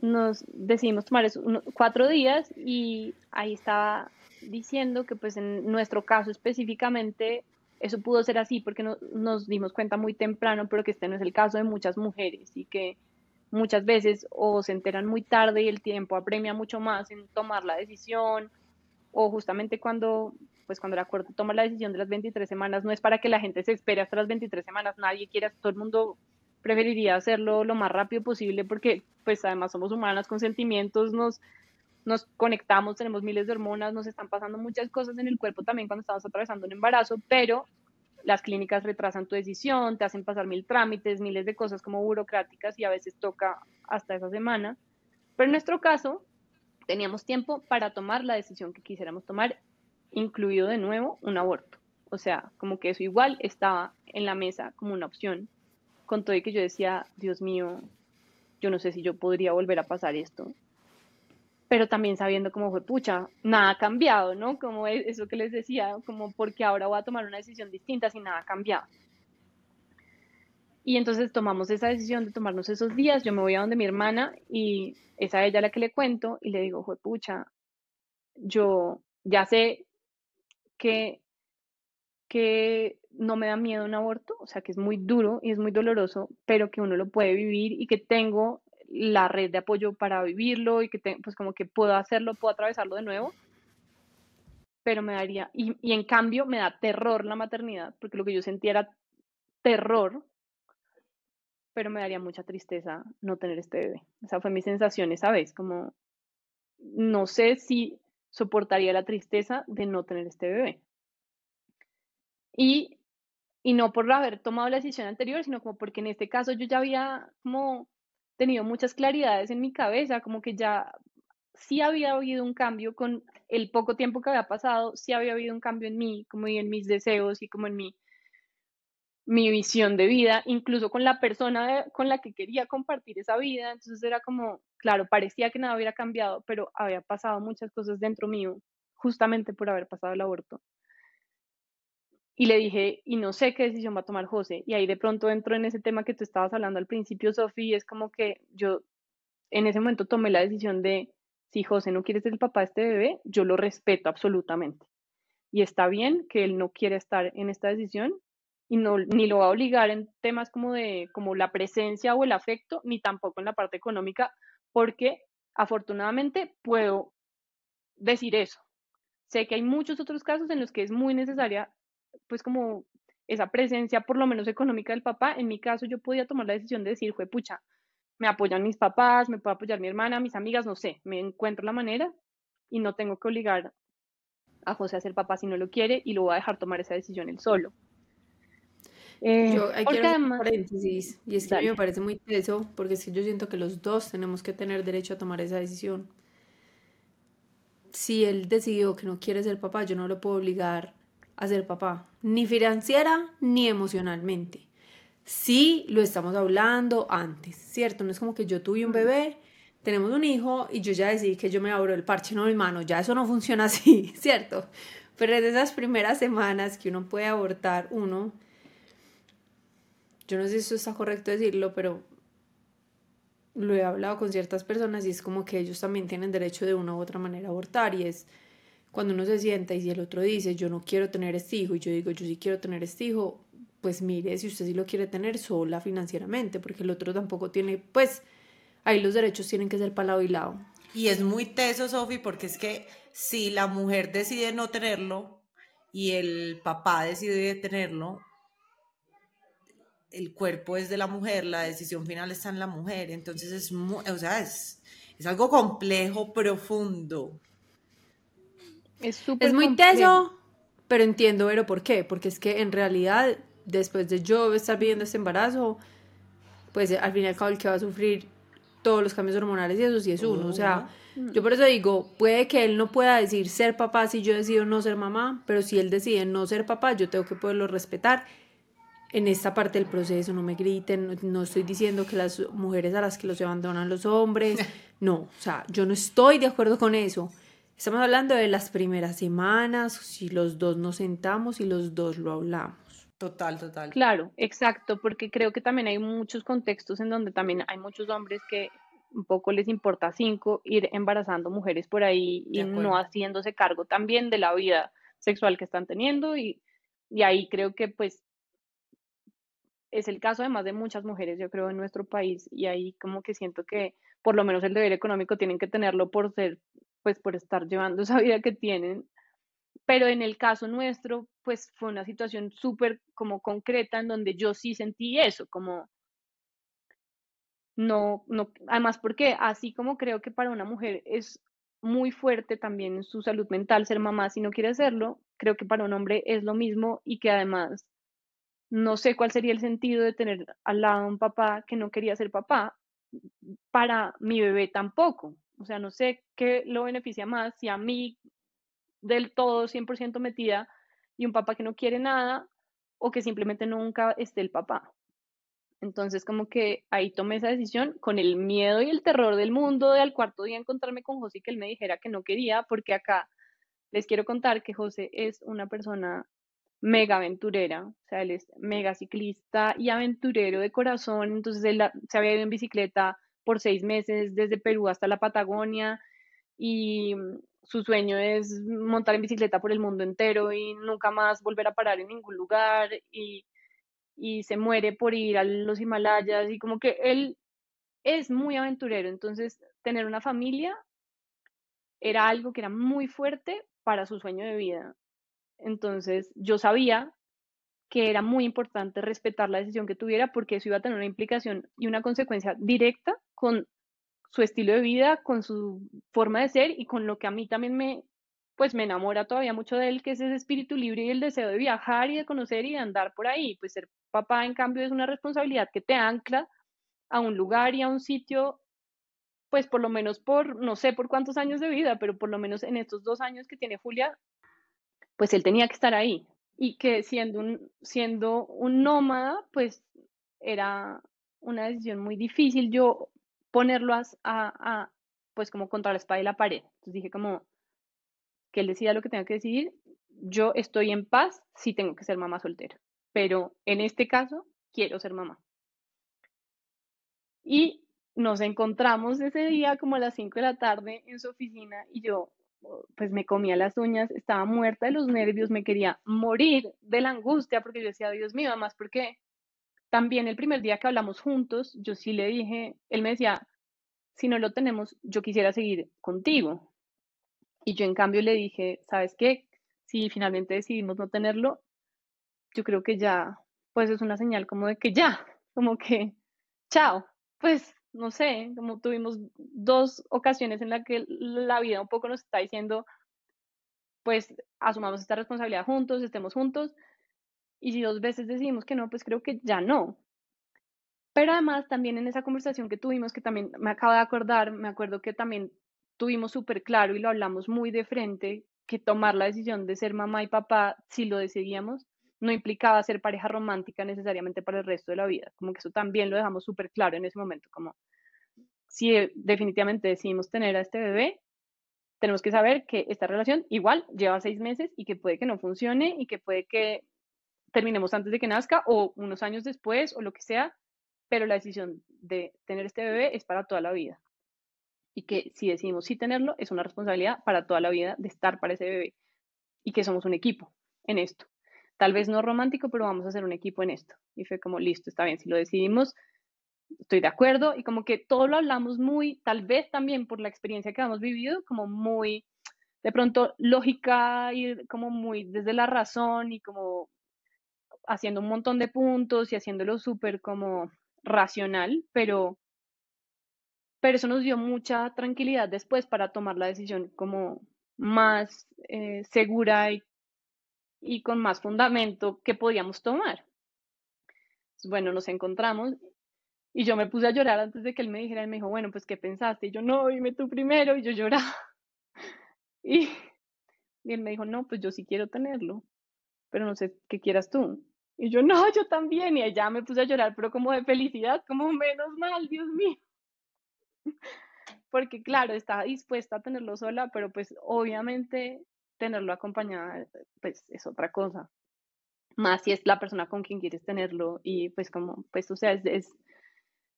Nos decidimos tomar cuatro días y ahí estaba diciendo que pues en nuestro caso específicamente eso pudo ser así porque no, nos dimos cuenta muy temprano, pero que este no es el caso de muchas mujeres y que muchas veces o se enteran muy tarde y el tiempo apremia mucho más en tomar la decisión o justamente cuando pues cuando el acuerdo toma la decisión de las 23 semanas, no es para que la gente se espere hasta las 23 semanas, nadie quiere, todo el mundo preferiría hacerlo lo más rápido posible porque pues además somos humanas con sentimientos, nos, nos conectamos, tenemos miles de hormonas, nos están pasando muchas cosas en el cuerpo también cuando estamos atravesando un embarazo, pero las clínicas retrasan tu decisión, te hacen pasar mil trámites, miles de cosas como burocráticas y a veces toca hasta esa semana. Pero en nuestro caso, teníamos tiempo para tomar la decisión que quisiéramos tomar incluido de nuevo un aborto. O sea, como que eso igual estaba en la mesa como una opción, con todo y que yo decía, Dios mío, yo no sé si yo podría volver a pasar esto. Pero también sabiendo cómo fue, pucha, nada ha cambiado, ¿no? Como eso que les decía, como porque ahora voy a tomar una decisión distinta si nada ha cambiado. Y entonces tomamos esa decisión de tomarnos esos días. Yo me voy a donde mi hermana y es a ella la que le cuento y le digo, pucha, yo ya sé que, que no me da miedo un aborto, o sea, que es muy duro y es muy doloroso, pero que uno lo puede vivir y que tengo la red de apoyo para vivirlo y que pues como que puedo hacerlo, puedo atravesarlo de nuevo, pero me daría, y, en cambio me da terror la maternidad, porque lo que yo sentía era terror, pero me daría mucha tristeza no tener este bebé. Esa fue mi sensación esa vez, como no sé si soportaría la tristeza de no tener este bebé. Y, y no por haber tomado la decisión anterior, sino como porque en este caso yo ya había como tenido muchas claridades en mi cabeza, como que ya sí había habido un cambio con el poco tiempo que había pasado, sí había habido un cambio en mí, como en mis deseos y como en mi, mi visión de vida, incluso con la persona con la que quería compartir esa vida. Entonces era como, claro, parecía que nada hubiera cambiado, pero había pasado muchas cosas dentro mío, justamente por haber pasado el aborto. Y le dije, y no sé qué decisión va a tomar José. Y ahí de pronto entro en ese tema que tú estabas hablando al principio, Sofía, es como que yo en ese momento tomé la decisión de, si José no quiere ser el papá de este bebé, yo lo respeto absolutamente. Y está bien que él no quiere estar en esta decisión y no, ni lo va a obligar en temas como de como la presencia o el afecto, ni tampoco en la parte económica, porque afortunadamente puedo decir eso. Sé que hay muchos otros casos en los que es muy necesaria, pues como esa presencia, por lo menos económica del papá. En mi caso, yo podía tomar la decisión de decir, fue pucha, me apoyan mis papás, me puede apoyar mi hermana, mis amigas, no sé, me encuentro la manera y no tengo que obligar a José a ser papá si no lo quiere y lo voy a dejar tomar esa decisión él solo. Eh, yo hay que hacer un paréntesis, y es que a mí me parece muy teso, porque es que yo siento que los dos tenemos que tener derecho a tomar esa decisión. Si él decidió que no quiere ser papá, yo no lo puedo obligar a ser papá, ni financiera ni emocionalmente. Sí, lo estamos hablando antes, ¿cierto? No es como que yo tuve un bebé, tenemos un hijo y yo ya decidí que yo me abro el parche, no, hermano, ya eso no funciona (laughs) así, ¿cierto? Pero en esas primeras semanas que uno puede abortar, uno yo no sé si eso está correcto decirlo, pero lo he hablado con ciertas personas y es como que ellos también tienen derecho de una u otra manera a abortar y es cuando uno se sienta y si el otro dice yo no quiero tener este hijo y yo digo yo sí quiero tener este hijo, pues mire si usted sí lo quiere tener sola financieramente porque el otro tampoco tiene, pues ahí los derechos tienen que ser para lado y lado. Y es muy teso, Sofi, porque es que si la mujer decide no tenerlo y el papá decide tenerlo, el cuerpo es de la mujer, la decisión final está en la mujer. Entonces es, o sea, es, es algo complejo, profundo. Es, es muy teso, pero entiendo, pero ¿por qué? Porque es que en realidad, después de yo estar viviendo este embarazo, pues al fin y al cabo el que va a sufrir todos los cambios hormonales y eso sí es uno. O sea, yo por eso digo, puede que él no pueda decir ser papá si yo decido no ser mamá, pero si él decide no ser papá, yo tengo que poderlo respetar en esta parte del proceso, no me griten, no, estoy diciendo que las mujeres a las que los abandonan los hombres, (laughs) no, o sea, yo no estoy de acuerdo con eso. Estamos hablando de las primeras semanas, si los dos nos sentamos y los dos lo hablamos. Total, total. Claro, exacto, porque creo que también hay muchos contextos en donde también hay muchos hombres que un poco les importa cinco ir embarazando mujeres por ahí y no haciéndose cargo también de la vida sexual que están teniendo y, y ahí creo que pues es el caso además de muchas mujeres, yo creo, en nuestro país, y ahí como que siento que por lo menos el deber económico tienen que tenerlo por ser, pues por estar llevando (laughs) esa vida que tienen. Pero en el caso nuestro, pues fue una situación súper como concreta en donde yo sí sentí eso, como no, no, además porque así como creo que para una mujer es muy fuerte también su salud mental ser mamá si no quiere hacerlo, creo que para un hombre es lo mismo y que además no sé cuál sería el sentido de tener al lado un papá que no quería ser papá para mi bebé tampoco. O sea, no sé qué lo beneficia más si a mí del todo 100% metida y un papá que no quiere nada o que simplemente nunca esté el papá. Entonces, como que ahí tomé esa decisión con el miedo y el terror del mundo de al cuarto día encontrarme con José y que él me dijera que no quería, porque acá les quiero contar que José es una persona mega aventurera, o sea, él es mega ciclista y aventurero de corazón, entonces él se había ido en bicicleta por seis meses desde Perú hasta la Patagonia y mm, su sueño es montar en bicicleta por el mundo entero y nunca más volver a parar en ningún lugar y, y se muere por ir a los Himalayas y como que él es muy aventurero, entonces tener una familia era algo que era muy fuerte para su sueño de vida entonces yo sabía que era muy importante respetar la decisión que tuviera porque eso iba a tener una implicación y una consecuencia directa con su estilo de vida, con su forma de ser y con lo que a mí también me, pues me enamora todavía mucho de él, que es ese espíritu libre y el deseo de viajar y de conocer y de andar por ahí. Pues ser papá, en cambio, es una responsabilidad que te ancla a un lugar y a un sitio, pues por lo menos por, no sé por cuántos años de vida, pero por lo menos en estos dos años que tiene Julia, pues él tenía que estar ahí y que siendo un, siendo un nómada, pues era una decisión muy difícil yo ponerlo a, pues como contra la espada y la pared. Entonces dije como que él decida lo que tenga que decidir, yo estoy en paz si tengo que ser mamá soltera, pero en este caso quiero ser mamá. Y nos encontramos ese día como a las 5 de la tarde en su oficina y yo pues me comía las uñas, estaba muerta de los nervios, me quería morir de la angustia porque yo decía, Dios mío, además porque también el primer día que hablamos juntos, yo sí le dije, él me decía, si no lo tenemos, yo quisiera seguir contigo. Y yo en cambio le dije, ¿sabes qué? Si finalmente decidimos no tenerlo, yo creo que ya, pues es una señal como de que ya, como que, chao, pues no sé, como tuvimos dos ocasiones en las que la vida un poco nos está diciendo, pues asumamos esta responsabilidad juntos, estemos juntos, y si dos veces decidimos que no, pues creo que ya no. Pero además también en esa conversación que tuvimos, que también me acabo de acordar, me acuerdo que también tuvimos súper claro y lo hablamos muy de frente, que tomar la decisión de ser mamá y papá, si lo decidíamos, no implicaba ser pareja romántica necesariamente para el resto de la vida. Como que eso también lo dejamos súper claro en ese momento, como si eh, definitivamente decidimos tener a este bebé, tenemos que saber que esta relación igual lleva seis meses y que puede que no funcione y que puede que terminemos antes de que nazca o unos años después o lo que sea, pero la decisión de tener este bebé es para toda la vida. Y que si decidimos sí tenerlo, es una responsabilidad para toda la vida de estar para ese bebé. Y que somos un equipo en esto. Tal vez no romántico, pero vamos a ser un equipo en esto. Y fue como, listo, está bien, si lo decidimos, estoy de acuerdo. Y como que todo lo hablamos muy, tal vez también por la experiencia que hemos vivido, como muy, de pronto, lógica y como muy desde la razón y como haciendo un montón de puntos y haciéndolo súper como racional, pero, pero eso nos dio mucha tranquilidad después para tomar la decisión como más eh, segura y, y, con más fundamento que podíamos tomar. bueno, nos encontramos y yo me puse a llorar antes de que él me dijera, él me dijo, bueno, pues ¿qué pensaste? Y yo, no, dime tú primero, y yo lloraba. (laughs) Y, y él me dijo, no, pues yo sí quiero tenerlo, pero no sé qué quieras tú. Y yo, no, yo también. Y ella me puse a llorar, pero como de felicidad, como menos mal, Dios mío. (laughs) Porque claro, estaba dispuesta a tenerlo sola, pero pues obviamente tenerlo acompañada, pues es otra cosa. Más si es la persona con quien quieres tenerlo y pues como, pues o sea, es, es,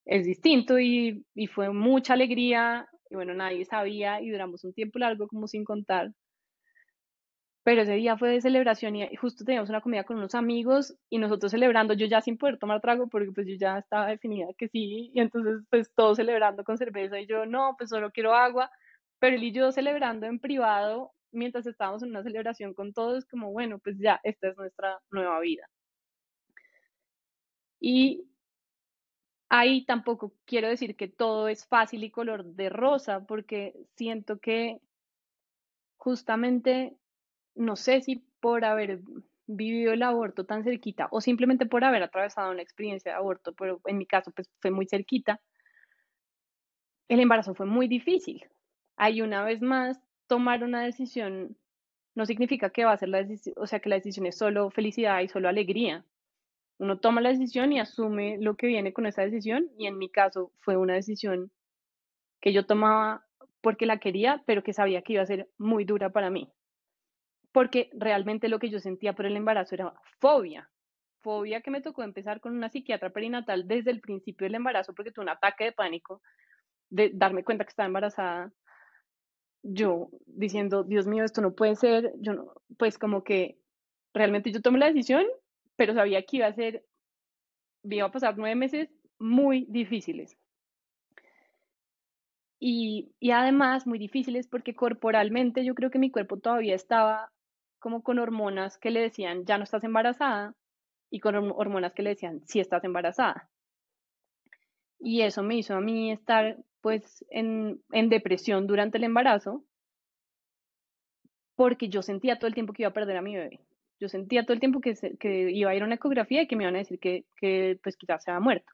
es distinto y, y fue mucha alegría y bueno, nadie sabía y duramos un tiempo largo como sin contar pero ese día fue de celebración y justo teníamos una comida con unos amigos y nosotros celebrando, yo ya sin poder tomar trago porque pues yo ya estaba definida que sí, y entonces pues todos celebrando con cerveza y yo no, pues solo quiero agua, pero él y yo celebrando en privado mientras estábamos en una celebración con todos, como bueno, pues ya, esta es nuestra nueva vida. Y ahí tampoco quiero decir que todo es fácil y color de rosa, porque siento que justamente no sé si por haber vivido el aborto tan cerquita o simplemente por haber atravesado una experiencia de aborto, pero en mi caso pues fue muy cerquita, el embarazo fue muy difícil. Hay una vez más, tomar una decisión no significa que va a ser la decisión, o sea, que la decisión es solo felicidad y solo alegría. Uno toma la decisión y asume lo que viene con esa decisión y en mi caso fue una decisión que yo tomaba porque la quería, pero que sabía que iba a ser muy dura para mí porque realmente lo que yo sentía por el embarazo era fobia, fobia que me tocó empezar con una psiquiatra perinatal desde el principio del embarazo porque tuve un ataque de pánico de darme cuenta que estaba embarazada. Yo diciendo, Dios mío, esto no puede ser, yo no, pues como que realmente yo tomé la decisión, pero sabía que iba a ser, iba a pasar nueve meses muy difíciles. Y, y, además muy difíciles porque corporalmente yo creo que mi cuerpo todavía estaba como con hormonas que le decían, ya no estás embarazada, y con hormonas que le decían, sí estás embarazada. Y eso me hizo a mí estar pues en, en depresión durante el embarazo, porque yo sentía todo el tiempo que iba a perder a mi bebé. Yo sentía todo el tiempo que, que iba a ir a una ecografía y que me iban a decir que, que pues quizás se había muerto.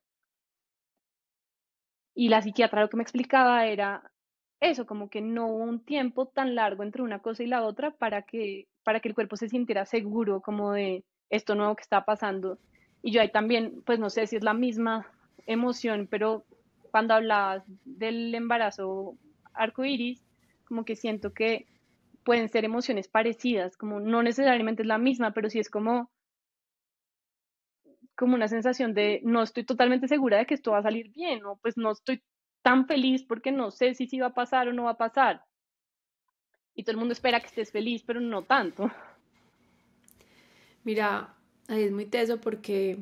Y la psiquiatra lo que me explicaba era eso, como que no hubo un tiempo tan largo entre una cosa y la otra para que para que el cuerpo se sintiera seguro como de esto nuevo que está pasando. Y yo ahí también, pues no sé si es la misma emoción, pero cuando hablabas del embarazo arcoíris, como que siento que pueden ser emociones parecidas, como no necesariamente es la misma, pero sí es como como una sensación de no estoy totalmente segura de que esto va a salir bien, o pues no estoy tan feliz porque no sé si sí va a pasar o no va a pasar y todo el mundo espera que estés feliz, pero no tanto. Mira, ahí es muy teso porque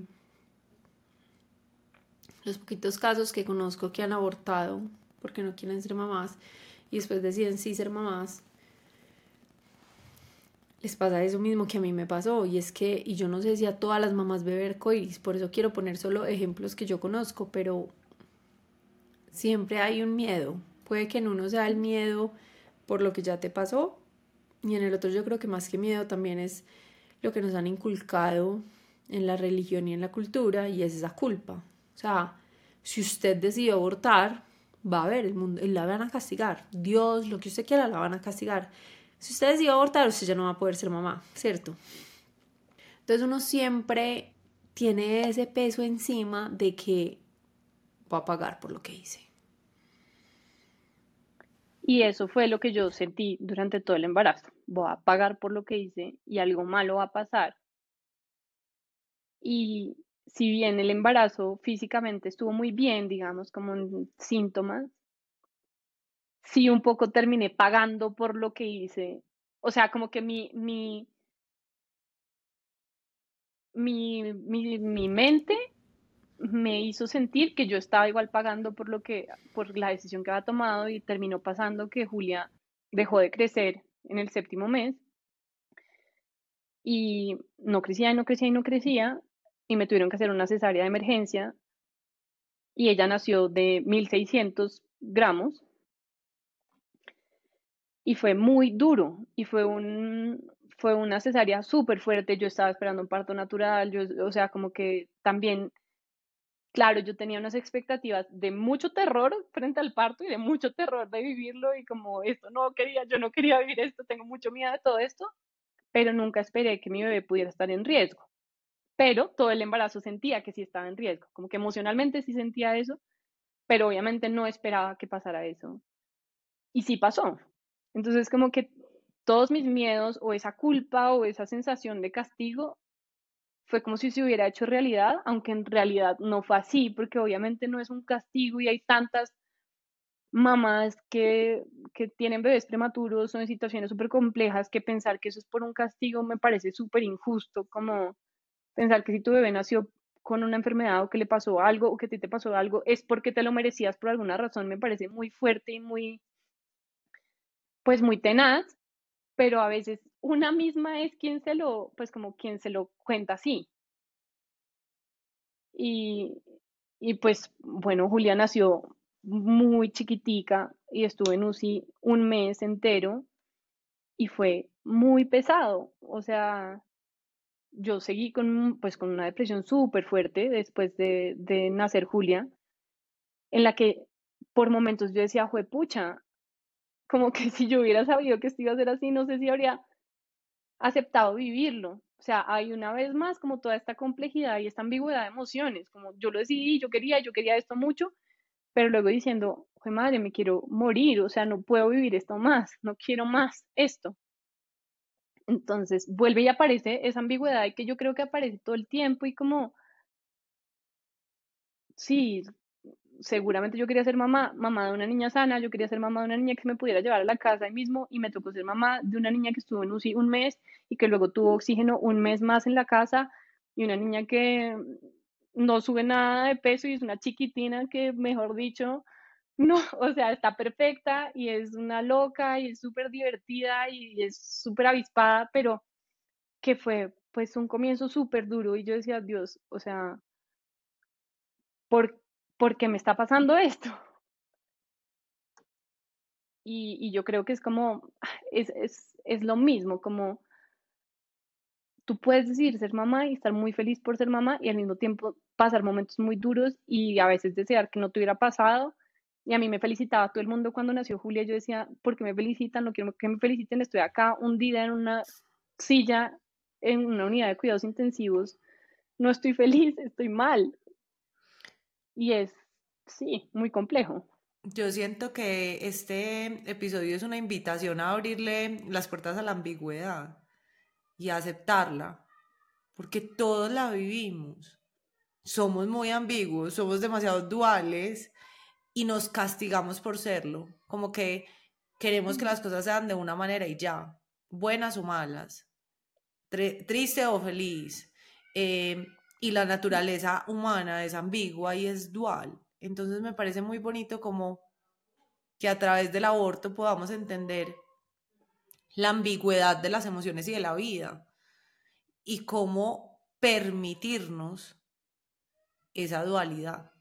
los poquitos casos que conozco que han abortado porque no quieren ser mamás y después deciden sí ser mamás, les pasa eso mismo que a mí me pasó y es que, y yo no sé si a todas las mamás beber coiris, por eso quiero poner solo ejemplos que yo conozco, pero siempre hay un miedo. Puede que en uno sea el miedo por lo que ya te pasó. Y en el otro yo creo que más que miedo también es lo que nos han inculcado en la religión y en la cultura y es esa culpa. O sea, si usted decidió abortar, va a ver el mundo, la van a castigar. Dios, lo que usted quiera, la van a castigar. Si usted decidió abortar, usted ya no va a poder ser mamá, ¿cierto? Entonces uno siempre tiene ese peso encima de que va a pagar por lo que hice. Y eso fue lo que yo sentí durante todo el embarazo. Voy a pagar por lo que hice y algo malo va a pasar. Y, si bien el embarazo físicamente estuvo muy bien, digamos, como en síntomas, sí un poco terminé pagando por lo que hice. O sea, como que mi, mi, mi, mi, mi mente me hizo sentir que yo estaba igual pagando por lo que, por la decisión que había tomado y terminó pasando que Julia dejó de crecer en el séptimo mes y no crecía y no crecía y no crecía y me tuvieron que hacer una cesárea de emergencia y ella nació de 1600 gramos y fue muy duro y fue un fue una cesárea súper fuerte yo estaba esperando un parto natural yo o sea como que también claro yo tenía unas expectativas de mucho terror frente al parto y de mucho terror de vivirlo y como esto no quería yo no quería vivir esto tengo mucho miedo de todo esto pero nunca esperé que mi bebé pudiera estar en riesgo pero todo el embarazo sentía que sí estaba en riesgo, como que emocionalmente sí sentía eso, pero obviamente no esperaba que pasara eso. Y sí pasó. Entonces como que todos mis miedos o esa culpa o esa sensación de castigo fue como si se hubiera hecho realidad, aunque en realidad no fue así, porque obviamente no es un castigo y hay tantas mamás que, que tienen bebés prematuros o en situaciones súper complejas que pensar que eso es por un castigo me parece súper injusto, como Pensar que si tu bebé nació con una enfermedad o que le pasó algo o que a ti te pasó algo es porque te lo merecías por alguna razón, me parece muy fuerte y muy, pues muy tenaz, pero a veces una misma es quien se lo, pues como quien se lo cuenta así. Y, y pues bueno, Julia nació muy chiquitica y estuvo en UCI un mes entero y fue muy pesado, o sea, yo seguí con, pues, con una depresión súper fuerte después de, de, nacer Julia, en la que por momentos yo decía, fue pucha, como que (laughs) si yo hubiera sabido que esto iba a ser así, no sé si habría aceptado vivirlo. O sea, hay una vez más como toda esta complejidad y esta ambigüedad de emociones, como yo lo decidí, yo quería, yo quería esto mucho, pero luego diciendo, fue madre, me quiero morir, o sea, no puedo vivir esto más, no quiero más esto. Entonces vuelve y aparece esa ambigüedad que yo creo que aparece todo el tiempo y como, sí, seguramente yo quería ser mamá, mamá de una niña sana, yo quería ser mamá de una niña que me pudiera llevar a la casa ahí mismo y me tocó ser mamá de una niña que estuvo en UCI un mes y que luego tuvo oxígeno un mes más en la casa y una niña que no sube nada de peso y es una chiquitina que, mejor dicho, no, (laughs) o sea, está perfecta y es una loca y es súper divertida y es súper avispada, pero que fue pues un comienzo súper duro y yo decía, Dios, o sea, ¿por, ¿por qué me está pasando esto? Y, y yo creo que es como, (sighs) es, es, es lo mismo, como tú puedes decir ser mamá y estar muy feliz por ser mamá y al mismo tiempo pasar momentos muy duros y a veces desear que no te hubiera pasado y a mí me felicitaba todo el mundo cuando nació Julia. Yo decía, ¿por qué me felicitan? No quiero que me feliciten. Estoy acá hundida en una silla, en una unidad de cuidados intensivos. No estoy feliz, estoy mal. Y es, sí, muy complejo. Yo siento que este episodio es una invitación a abrirle las puertas a la ambigüedad y a aceptarla, porque todos la vivimos. Somos muy ambiguos, somos demasiado duales y nos castigamos por serlo, como que queremos que las cosas sean de una manera y ya, buenas o malas, triste o feliz. Eh, y la naturaleza humana es ambigua y es dual. Entonces me parece muy bonito como que a través del aborto podamos entender la ambigüedad de las emociones y de la vida y cómo permitirnos esa dualidad.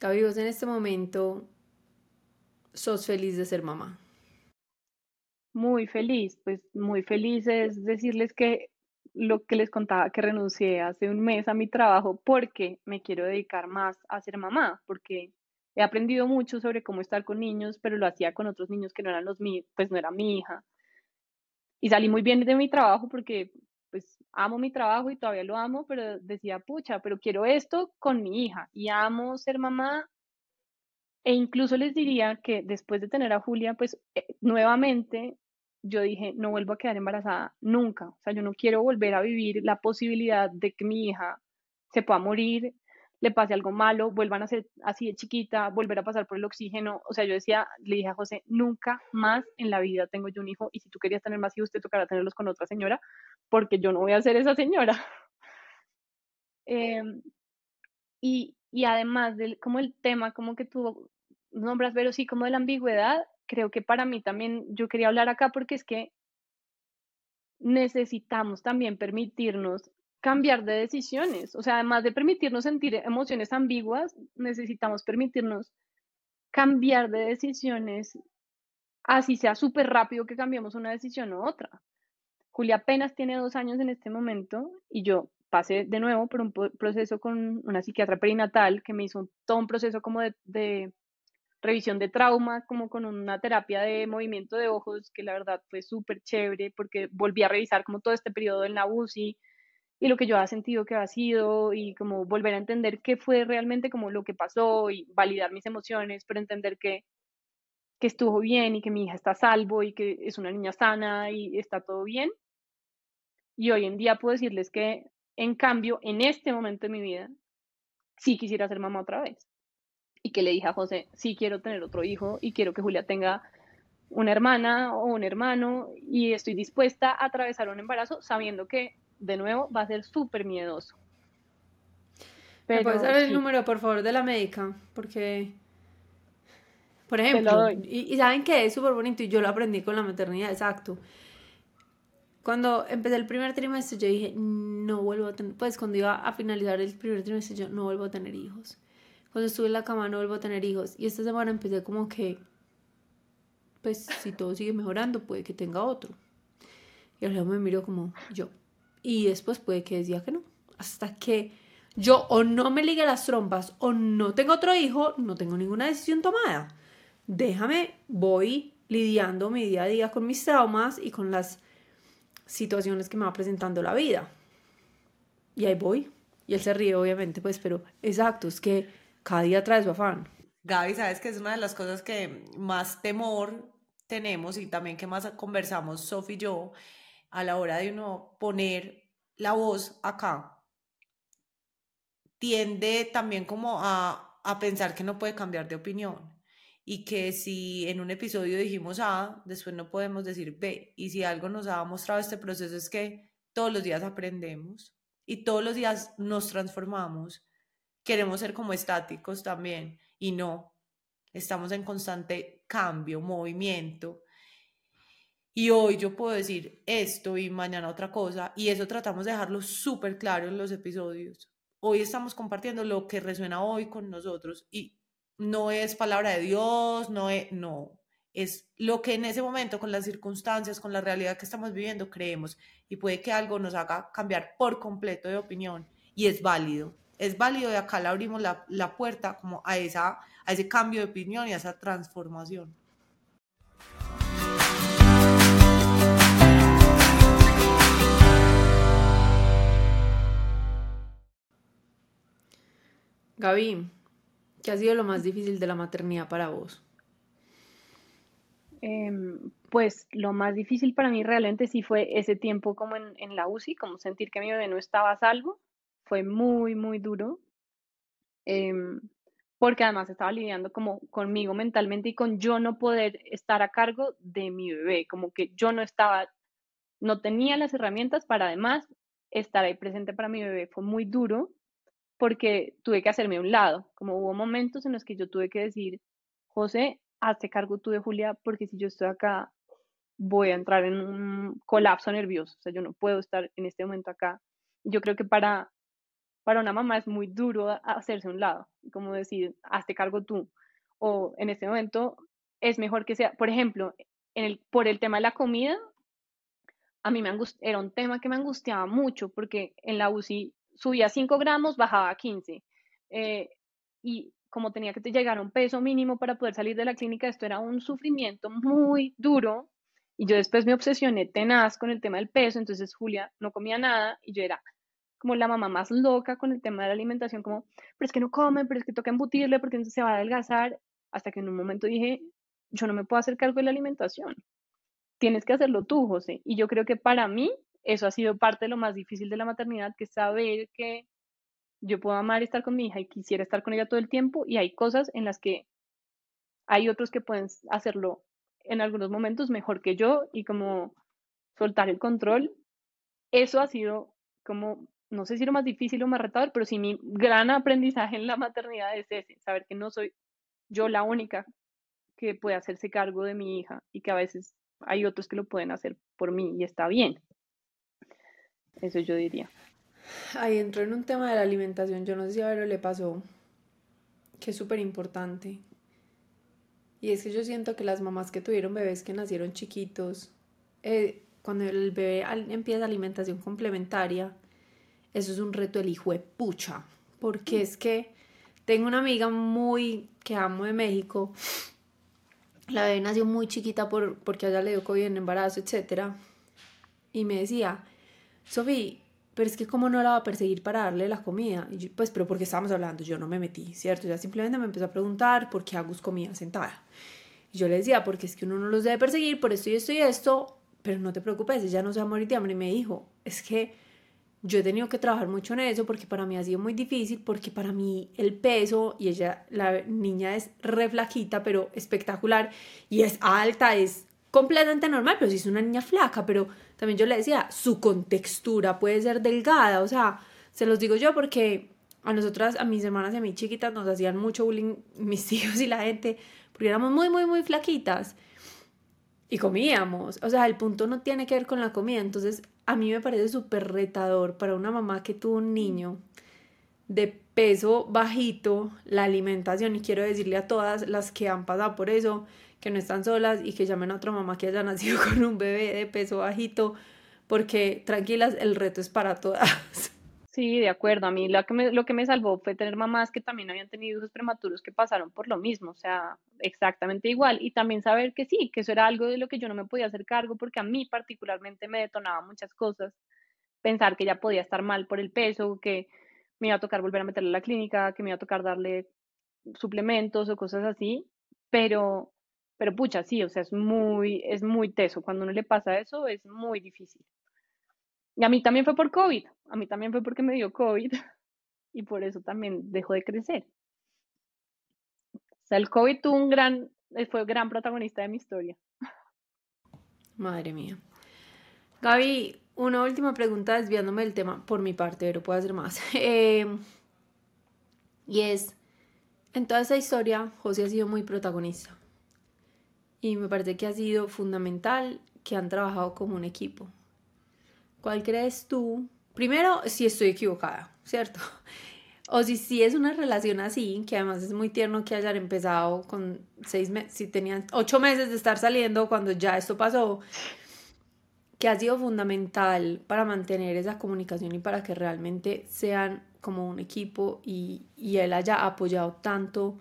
Gaby, en este momento sos feliz de ser mamá. Muy feliz, pues muy feliz es decirles que lo que les contaba, que renuncié hace un mes a mi trabajo porque me quiero dedicar más a ser mamá, porque he aprendido mucho sobre cómo estar con niños, pero lo hacía con otros niños que no eran los míos, pues no era mi hija. Y salí muy bien de mi trabajo porque amo mi trabajo y todavía lo amo, pero decía, pucha, pero quiero esto con mi hija y amo ser mamá E incluso les diría que después de tener a Julia, pues eh, nuevamente yo dije, no vuelvo a quedar embarazada nunca. O sea, yo no quiero volver a vivir la posibilidad de que mi hija se pueda morir, le pase algo malo, vuelvan a ser así de chiquita, volver a pasar por el oxígeno. O sea, yo decía, le dije a José, nunca más en la vida tengo yo un hijo y si tú querías tener más hijos, te tocará tenerlos con otra señora, porque yo no voy a ser esa señora. (laughs) Em, y, y además del como el tema, como que tú nombras, pero sí, como de la ambigüedad, creo que para mí también yo quería hablar acá porque es que necesitamos también permitirnos cambiar de decisiones. O sea, además de permitirnos sentir emociones ambiguas, necesitamos permitirnos cambiar de decisiones, así sea súper rápido que cambiemos una decisión u otra. Julia apenas tiene dos años en este momento y yo pasé de nuevo por un proceso con una psiquiatra perinatal que me hizo todo un proceso como de, revisión de trauma, como con una terapia de movimiento de ojos, que la verdad fue súper chévere porque volví a revisar como todo este periodo la UCI y lo que yo había sentido que había sido y como volver a entender qué fue realmente como lo que pasó y validar mis emociones, pero entender que, que estuvo bien y que mi hija está salvo y que es una niña sana y está todo bien. Y hoy en día puedo decirles que en cambio, en este momento de mi vida, sí quisiera ser mamá otra vez. Y que le dije a José, sí quiero tener otro hijo y quiero que Julia tenga una hermana o un hermano y estoy dispuesta a atravesar un embarazo sabiendo que, de nuevo, va a ser súper miedoso. ¿Me puedes dar el número, por favor, de la médica? Porque, por ejemplo, y, y, saben que es súper bonito y yo lo aprendí con la maternidad, exacto. Cuando empecé el primer trimestre, yo dije, no vuelvo a tener, pues cuando iba a finalizar el primer trimestre, yo no vuelvo a tener hijos. Cuando estuve en la cama, no vuelvo a tener hijos. Y esta semana empecé como que, pues si todo sigue mejorando, puede que tenga otro. Y luego me miro como yo. Y después puede que decía que no. Hasta que yo o no me ligue las trompas o no tengo otro hijo, no tengo ninguna decisión tomada. Déjame, voy lidiando mi día a día con mis traumas y con las situaciones que me va presentando la vida. Y ahí voy. Y él se ríe, obviamente, pues, pero exacto, es que cada día trae su afán. Gaby, sabes que es una de las cosas que más temor tenemos y también que más conversamos Sofi y yo a la hora de uno poner la voz acá. Tiende también como a, a pensar que no puede cambiar de opinión y que si en un episodio dijimos A, después no podemos decir B. Y si algo nos ha mostrado este proceso es que todos los días aprendemos y todos los días nos transformamos. Queremos ser como estáticos también y no. Estamos en constante cambio, movimiento. Y hoy yo puedo decir esto y mañana otra cosa y eso tratamos de dejarlo súper claro en los episodios. Hoy estamos compartiendo lo que resuena hoy con nosotros y no es palabra de Dios, no es, no, es lo que en ese momento, con las circunstancias, con la realidad que estamos viviendo, creemos. Y puede que algo nos haga cambiar por completo de opinión. Y es válido. Es válido y acá le abrimos la, la puerta como a, esa, a ese cambio de opinión y a esa transformación. Gaby, ¿Qué ha sido lo más difícil de la maternidad para vos? Em, pues lo más difícil para mí realmente sí fue ese tiempo como en, la UCI, como sentir que mi bebé no estaba a salvo. Fue muy, muy duro. Em, porque además estaba lidiando como conmigo mentalmente y con yo no poder estar a cargo de mi bebé, como que yo no estaba, no tenía las herramientas para además estar ahí presente para mi bebé. Fue muy duro porque tuve que hacerme a un lado, como hubo momentos en los que yo tuve que decir, José, hazte cargo tú de Julia, porque si yo estoy acá, voy a entrar en un colapso nervioso, o sea, yo no puedo estar en este momento acá. Yo creo que para, para una mamá es muy duro hacerse a un lado, como decir, hazte cargo tú, o en este momento es mejor que sea, por ejemplo, en el, por el tema de la comida, a mí me era un tema que me angustiaba mucho, porque en la UCI subía 5 gramos, bajaba a 15. Eh, y como tenía que llegar a un peso mínimo para poder salir de la clínica, esto era un sufrimiento muy duro. Y yo después me obsesioné tenaz con el tema del peso, entonces Julia no comía nada y yo era como la mamá más loca con el tema de la alimentación, como, pero es que no come, pero es que toca embutirle porque entonces se va a adelgazar. hasta que en un momento dije, yo no me puedo hacer cargo de la alimentación. Tienes que hacerlo tú, José. Y yo creo que para mí eso ha sido parte de lo más difícil de la maternidad, que saber que yo puedo amar estar con mi hija y quisiera estar con ella todo el tiempo y hay cosas en las que hay otros que pueden hacerlo en algunos momentos mejor que yo y como soltar el control. Eso ha sido como, no sé si lo más difícil o más retador, pero sí mi gran aprendizaje en la maternidad es ese, saber que no soy yo la única que puede hacerse cargo de mi hija y que a veces hay otros que lo pueden hacer por mí y está bien. Eso yo diría. Ahí entró en un tema de la alimentación. Yo no sé si a Vero le pasó, que es súper importante. Y es que yo siento que las mamás que tuvieron bebés que nacieron chiquitos, eh, cuando el bebé empieza alimentación complementaria, eso es un reto del hijo de pucha. Porque es que tengo una amiga muy que amo de México. La bebé nació muy chiquita por, porque allá le dio COVID en embarazo, etc. Y me decía, Sofía, pero es que cómo no la va a perseguir para darle la comida. Y pues, pero porque estábamos hablando, yo no me metí, ¿cierto? Ya simplemente me empezó a preguntar por qué Agus comía sentada. Y yo le decía, porque es que uno no los debe perseguir por esto y esto y esto, pero no te preocupes, ella no se va a morir de hambre. Y me dijo, es que yo he tenido que trabajar mucho en eso porque para mí ha sido muy difícil, porque para mí el peso, y ella, la niña es re flaquita, pero espectacular, y es alta, es completamente normal, pero sí es una niña flaca, pero también yo le decía, su contextura puede ser delgada, o sea, se los digo yo porque a nosotras, a mis hermanas y a mis chiquitas nos hacían mucho bullying (laughs) mis tíos y la gente, porque éramos muy, muy, muy flaquitas y comíamos. O sea, el punto no tiene que ver con la comida. Entonces, a mí me parece súper retador para una mamá que tuvo un niño de peso bajito, la alimentación. Y quiero decirle a todas las que han pasado por eso, que no están solas y que llamen a otra mamá que haya nacido (laughs) con un bebé de peso bajito, porque tranquilas, el reto es para todas. Sí, de acuerdo. A mí lo que, me, lo que me salvó fue tener mamás que también habían tenido hijos prematuros que pasaron por lo mismo, o sea, exactamente igual. Y también saber que sí, que eso era algo de lo que yo no me podía hacer cargo porque a mí particularmente me detonaba muchas cosas. Pensar que ya podía estar mal por el peso, que me iba a tocar volver a meterle a la clínica, que me iba a tocar darle suplementos o cosas así. Pero pero pucha, sí, o sea, es muy, es muy teso. Cuando uno le pasa eso, es muy difícil. Y a mí también fue por COVID. A mí también fue porque me dio COVID. (laughs) Y por eso también dejó de crecer. O sea, el COVID tuvo un gran, eh, fue gran protagonista de mi historia. Madre mía. Gaby, una última pregunta desviándome del tema por mi parte, pero puedo hacer más. (laughs) Eh, y es, en toda esa historia, José ha sido muy protagonista y me parece que ha sido fundamental que han trabajado como un equipo. ¿Cuál crees tú? Primero, si estoy equivocada, ¿cierto? (laughs) O si, si es una relación así, que además es muy tierno que hayan empezado con seis meses, si tenían ocho meses de estar saliendo cuando ya esto pasó, que ha sido fundamental para mantener esa comunicación y para que realmente sean como un equipo y, y él haya apoyado tanto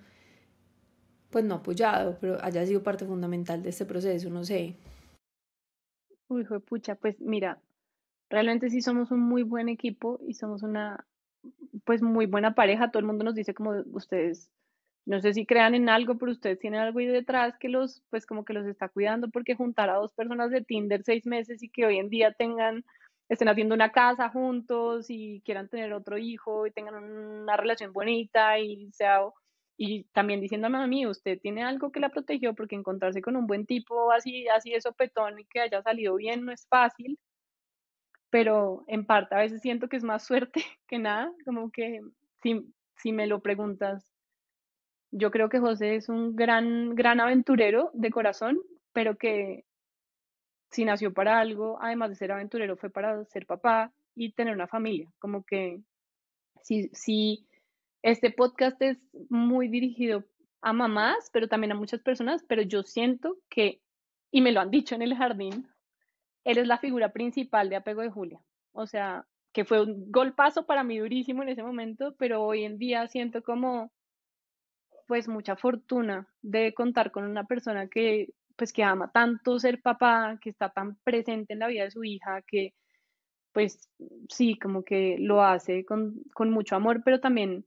pues no apoyado, pero haya sido parte fundamental de este proceso, no sé. Uy, hijo de pucha, pues mira, realmente sí somos un muy buen equipo y somos una, pues muy buena pareja. Todo el mundo nos dice como ustedes, no sé si crean en algo, pero ustedes tienen algo ahí detrás que los, pues como que los está cuidando, porque juntar a dos personas de Tinder seis meses y que hoy en día tengan, estén haciendo una casa juntos y quieran tener otro hijo y tengan una relación bonita y sea y también diciéndome a mí, usted tiene algo que la protegió porque encontrarse con un buen tipo así, así de sopetón y que haya salido bien no es fácil, pero en parte a veces siento que es más suerte (laughs) que nada, como que si, si me lo preguntas, yo creo que José es un gran, gran aventurero de corazón, pero que si nació para algo, además de ser aventurero, fue para ser papá y tener una familia, como que si, si este podcast es muy dirigido a mamás, pero también a muchas personas, pero yo siento que, y me lo han dicho en el jardín, eres la figura principal de Apego de Julia. O sea, que fue un golpazo para mí durísimo en ese momento, pero hoy en día siento como, pues, mucha fortuna de contar con una persona que, pues, que ama tanto ser papá, que está tan presente en la vida de su hija, que, pues, sí, como que lo hace con, con mucho amor, pero también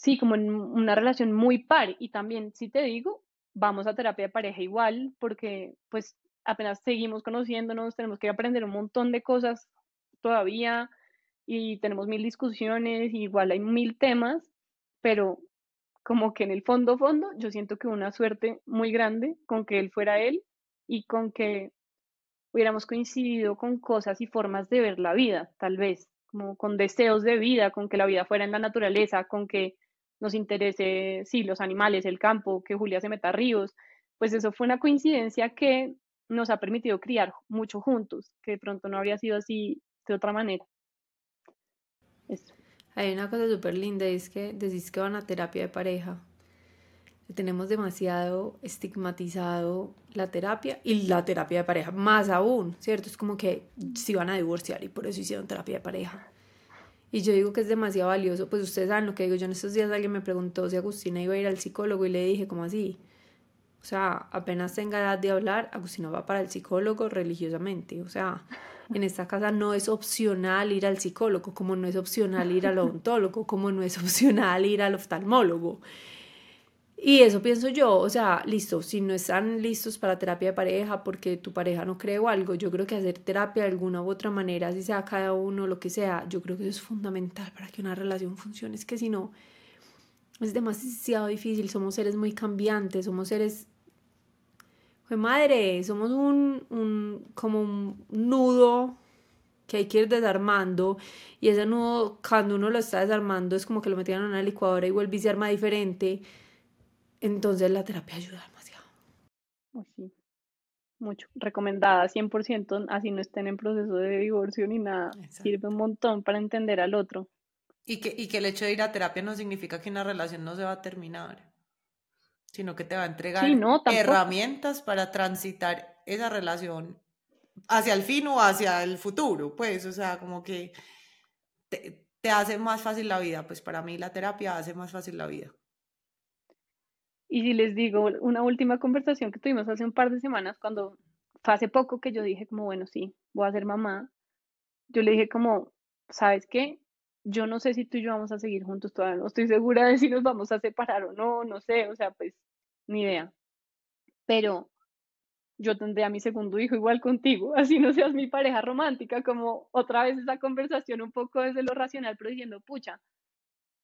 sí, como en una relación muy par. Y también, si te digo, vamos a terapia pareja igual, porque pues apenas seguimos conociéndonos, tenemos que aprender un montón de cosas todavía y tenemos mil discusiones, igual hay mil temas, pero como que en el fondo, fondo, yo siento que una suerte muy grande con que él fuera él y con que hubiéramos coincidido con cosas y formas de ver la vida, tal vez, como con deseos de vida, con que la vida fuera en la naturaleza, con que nos interese, sí, los animales, el campo, que Julia se meta a ríos, pues eso fue una coincidencia que nos ha permitido criar mucho juntos, que de pronto no habría sido así de otra manera. Hay una cosa súper linda es que decís que van a terapia de pareja. Tenemos demasiado estigmatizado la terapia y la terapia de pareja, más aún, ¿cierto? Es como que se van a divorciar y por eso hicieron terapia de pareja. Y yo digo que es demasiado valioso, pues ustedes saben lo que digo, yo en estos días alguien me preguntó si Agustina iba a ir al psicólogo y le dije, ¿cómo así? O sea, apenas tenga edad de hablar, Agustina va para el psicólogo religiosamente. O sea, en esta casa no es opcional ir al psicólogo, como no es opcional ir al (laughs) odontólogo, como no es opcional ir al oftalmólogo. Y eso pienso yo, o sea, listo, si no están listos para terapia de pareja porque tu pareja no cree o algo, yo creo que hacer terapia de alguna u otra manera, si sea cada uno, lo que sea, yo creo que eso es fundamental para que una relación funcione. Es que si no, es demasiado difícil, somos seres muy cambiantes, somos seres fue madre, somos un, un, como un nudo que hay que ir desarmando y ese nudo cuando uno lo está desarmando es como que lo metían en una licuadora y vuelve y se arma diferente. Entonces la terapia ayuda demasiado. Pues sí, mucho. Recomendada 100%, así no estén en proceso de divorcio ni nada. Sirve un montón para entender al otro. Y que, y que el hecho de ir a terapia no significa que una relación no se va a terminar sino que te va a entregar herramientas para transitar esa relación hacia el fin o hacia el futuro, pues, o sea, como que te, te hace más fácil la vida, pues para mí la terapia hace más fácil la vida. Y si les digo, una última conversación que tuvimos hace un par de semanas, cuando fue hace poco que yo dije como, bueno, sí, voy a ser mamá, yo le dije como, ¿sabes qué? yo no sé si tú y yo vamos a seguir juntos todavía, no estoy segura de si nos vamos a separar o no, no sé, o sea, pues ni idea. Pero yo tendré a mi segundo hijo igual contigo, (laughs) así no seas mi pareja romántica, como otra vez esa conversación un poco desde lo racional, pero diciendo, pucha,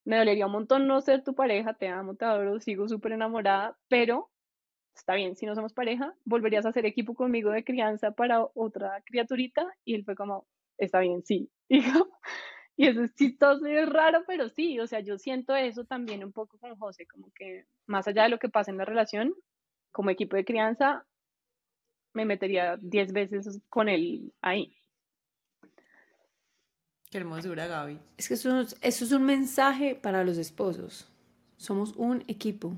me dolería un montón no ser tu pareja, te amo, te adoro, sigo súper enamorada, pero está bien, si no somos pareja, volverías a hacer equipo conmigo de crianza para otra criaturita, y él fue como, está bien, sí, (laughs) hijo. Y eso es chistoso y es raro, pero sí, o sea, yo siento eso también un poco con José, como que más allá de lo que pasa en la relación, como equipo de crianza, me metería diez veces con él ahí. Qué hermosura, Gaby. Es que eso, eso es un mensaje para los esposos. Somos un equipo,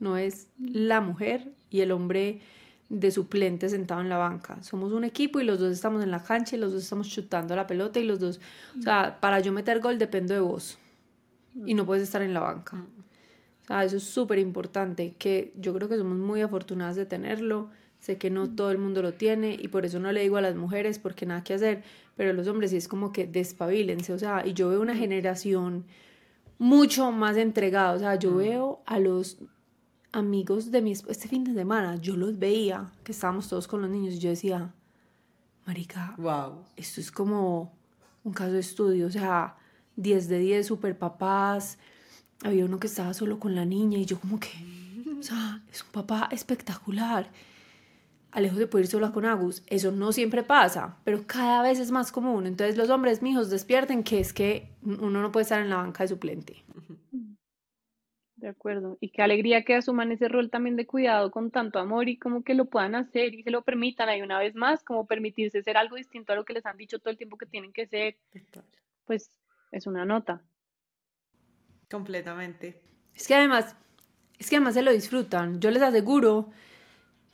no es la mujer y el hombre de suplente sentado en la banca. Somos un equipo y los dos estamos en la cancha y los dos estamos chutando la pelota y los dos, o sea, para yo meter gol dependo de vos y no puedes estar en la banca. O sea, eso es súper importante, que yo creo que somos muy afortunadas de tenerlo. Sé que no todo el mundo lo tiene y por eso no le digo a las mujeres porque nada que hacer, pero los hombres sí es como que despabilense, o sea, y yo veo una generación mucho más entregada, o sea, yo veo a los amigos de mi este fin de semana, yo los veía, que estábamos todos con los niños, y yo decía, marica, wow. esto es como un caso de estudio, o sea, 10 de 10 super papás, había uno que estaba solo con la niña y yo como que, o sea, es un papá espectacular. Alejo de poder ir sola con Agus, eso no siempre pasa, pero cada vez es más común. Entonces los hombres, mijos, despierten que es que uno no puede estar en la banca de suplente. De acuerdo. Y qué alegría que asuman ese rol también de cuidado con tanto amor y como que lo puedan hacer y se lo permitan ahí una vez más, como permitirse ser algo distinto a lo que les han dicho todo el tiempo que tienen que ser. Pues es una nota. Completamente. Es que además, es que además se lo disfrutan. Yo les aseguro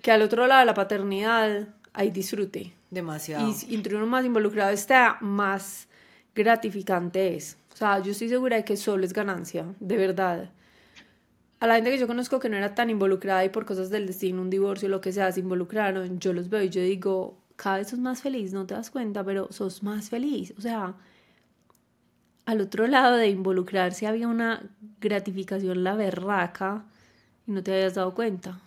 que al otro lado de la paternidad hay disfrute. Demasiado. Y entre uno más involucrado está, más gratificante es. O sea, yo estoy segura de que solo es ganancia, de verdad a la gente que yo conozco que no era tan involucrada y por cosas del destino, un divorcio, lo que sea, se involucraron, yo los veo y yo digo, cada vez sos más feliz, no te das cuenta, pero sos más feliz. O sea, al otro lado de involucrarse había una gratificación la berraca y no te habías dado cuenta.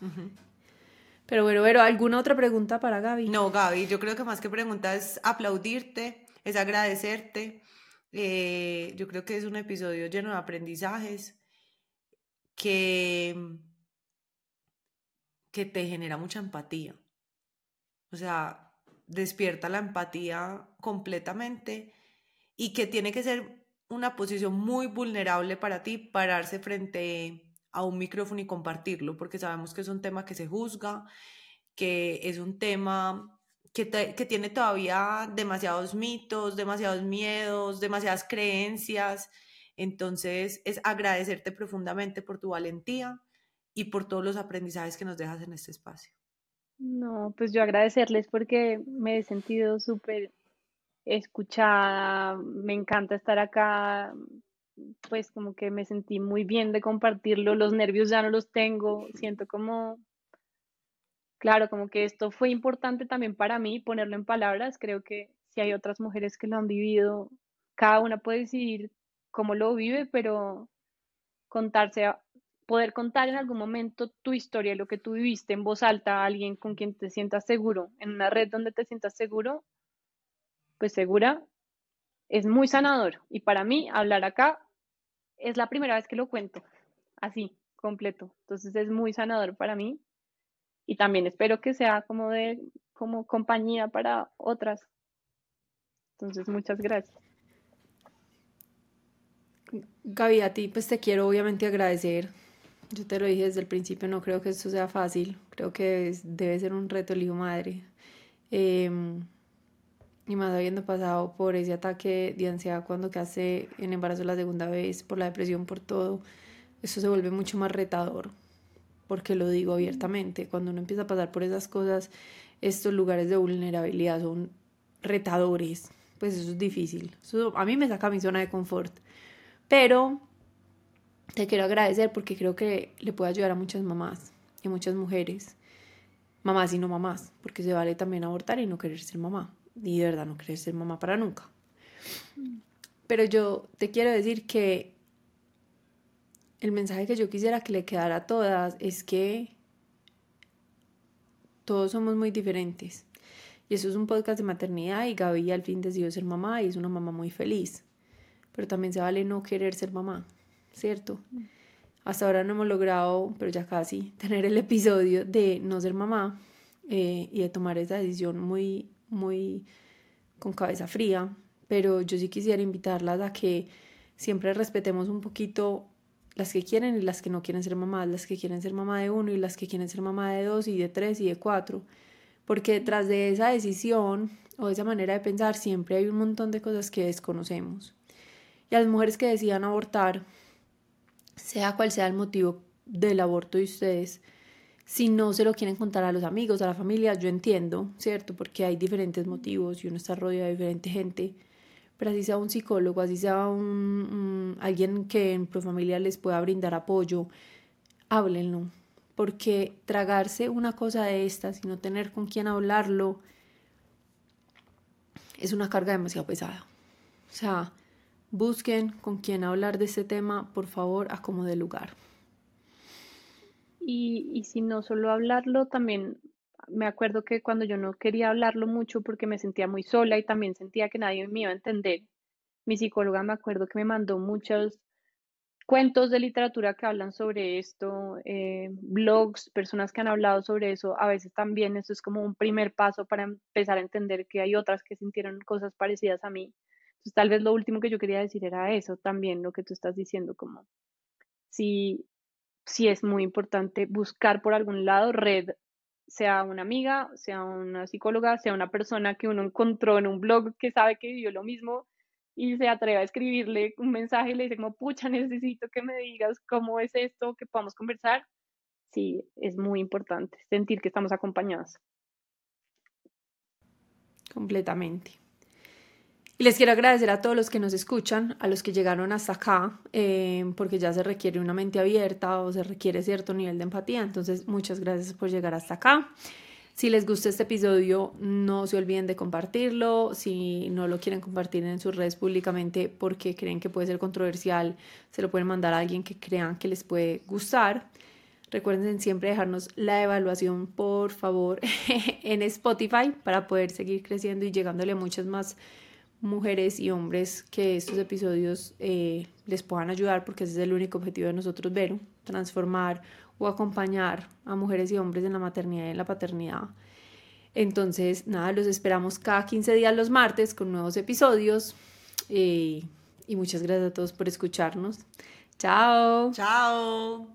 Pero bueno, pero ¿alguna otra pregunta para Gaby? No, Gaby, yo creo que más que pregunta es aplaudirte, es agradecerte. Eh, yo creo que es un episodio lleno de aprendizajes que, que te genera mucha empatía. O sea, despierta la empatía completamente y que tiene que ser una posición muy vulnerable para ti pararse frente a un micrófono y compartirlo, porque sabemos que es un tema que se juzga, que es un tema que, que tiene todavía demasiados mitos, demasiados miedos, demasiadas creencias. Entonces es agradecerte profundamente por tu valentía y por todos los aprendizajes que nos dejas en este espacio. No, pues yo agradecerles porque me he sentido súper escuchada, me encanta estar acá, pues como que me sentí muy bien de compartirlo, los nervios ya no los tengo, siento como, claro, como que esto fue importante también para mí ponerlo en palabras, creo que si hay otras mujeres que lo han vivido, cada una puede decidir cómo lo vive, pero contarse, poder contar en algún momento tu historia, lo que tú viviste en voz alta a alguien con quien te sientas seguro, en una red donde te sientas seguro, pues segura, es muy sanador. Y para mí, hablar acá es la primera vez que lo cuento, así, completo. Entonces es muy sanador para mí y también espero que sea como de como compañía para otras. Entonces, muchas gracias. Gaby, a ti pues te quiero obviamente agradecer. Yo te lo dije desde el principio, no creo que esto sea fácil. Creo que debe ser un reto el hijo madre. Em, y más habiendo pasado por ese ataque de ansiedad cuando quedaste en embarazo la segunda vez, por la depresión, por todo, eso se vuelve mucho más retador, porque lo digo abiertamente, cuando uno empieza a pasar por esas cosas, estos lugares de vulnerabilidad son retadores, pues eso es difícil, eso a mí me saca mi zona de confort, pero te quiero agradecer porque creo que le puede ayudar a muchas mamás y muchas mujeres, mamás y no mamás, porque se vale también abortar y no querer ser mamá y de verdad no quieres ser mamá para nunca. Pero yo te quiero decir que el mensaje que yo quisiera que le quedara a todas es que todos somos muy diferentes. Y eso es un podcast de maternidad y Gaby al fin decidió ser mamá y es una mamá muy feliz. Pero también se vale no querer ser mamá, ¿cierto? Hasta ahora no hemos logrado, pero ya casi, (laughs) tener el episodio de no ser mamá eh, y de tomar esa decisión muy muy con cabeza fría, pero yo sí quisiera invitarlas a que siempre respetemos un poquito las que quieren y las que no quieren ser mamás, las que quieren ser mamá de uno y las que quieren ser mamá de dos y de tres y de cuatro, porque detrás de esa decisión o de esa manera de pensar siempre hay un montón de cosas que desconocemos. Y a las mujeres que decidan abortar, sea cual sea el motivo del aborto de ustedes, si no se lo quieren contar a los amigos, a la familia, yo entiendo, ¿cierto? Porque hay diferentes motivos y uno está rodeado de diferente gente. Pero así sea un psicólogo, así sea un, alguien que en familia les pueda brindar apoyo, háblenlo. Porque tragarse una cosa de estas y no tener con quién hablarlo es una carga demasiado pesada. O sea, busquen con quién hablar de este tema, por favor, a como de lugar. Y, y si no solo hablarlo, también me acuerdo que cuando yo no quería hablarlo mucho porque me sentía muy sola y también sentía que nadie me iba a entender, mi psicóloga me acuerdo que me mandó muchos cuentos de literatura que hablan sobre esto, eh, blogs, personas que han hablado sobre eso. A veces también eso es como un primer paso para empezar a entender que hay otras que sintieron cosas parecidas a mí. Entonces, tal vez lo último que yo quería decir era eso también, lo que tú estás diciendo, como si sí es muy importante buscar por algún lado red, sea una amiga, sea una psicóloga, sea una persona que uno encontró en un blog que sabe que vivió lo mismo y se atreve a escribirle un mensaje y le dice como, pucha, necesito que me digas cómo es esto, que podamos conversar. Sí, es muy importante sentir que estamos acompañados. Completamente. Y les quiero agradecer a todos los que nos escuchan, a los que llegaron hasta acá, eh, porque ya se requiere una mente abierta o se requiere cierto nivel de empatía. Entonces, muchas gracias por llegar hasta acá. Si les gusta este episodio, no se olviden de compartirlo. Si no lo quieren compartir en sus redes públicamente porque creen que puede ser controversial, se lo pueden mandar a alguien que crean que les puede gustar. Recuerden siempre dejarnos la evaluación, por favor, (laughs) en Spotify para poder seguir creciendo y llegándole a muchas más mujeres y hombres que estos episodios eh, les puedan ayudar, porque ese es el único objetivo de nosotros, ver, transformar o acompañar a mujeres y hombres en la maternidad y en la paternidad. Entonces, nada, los esperamos cada 15 días los martes con nuevos episodios. Eh, y muchas gracias a todos por escucharnos. Chao. Chao.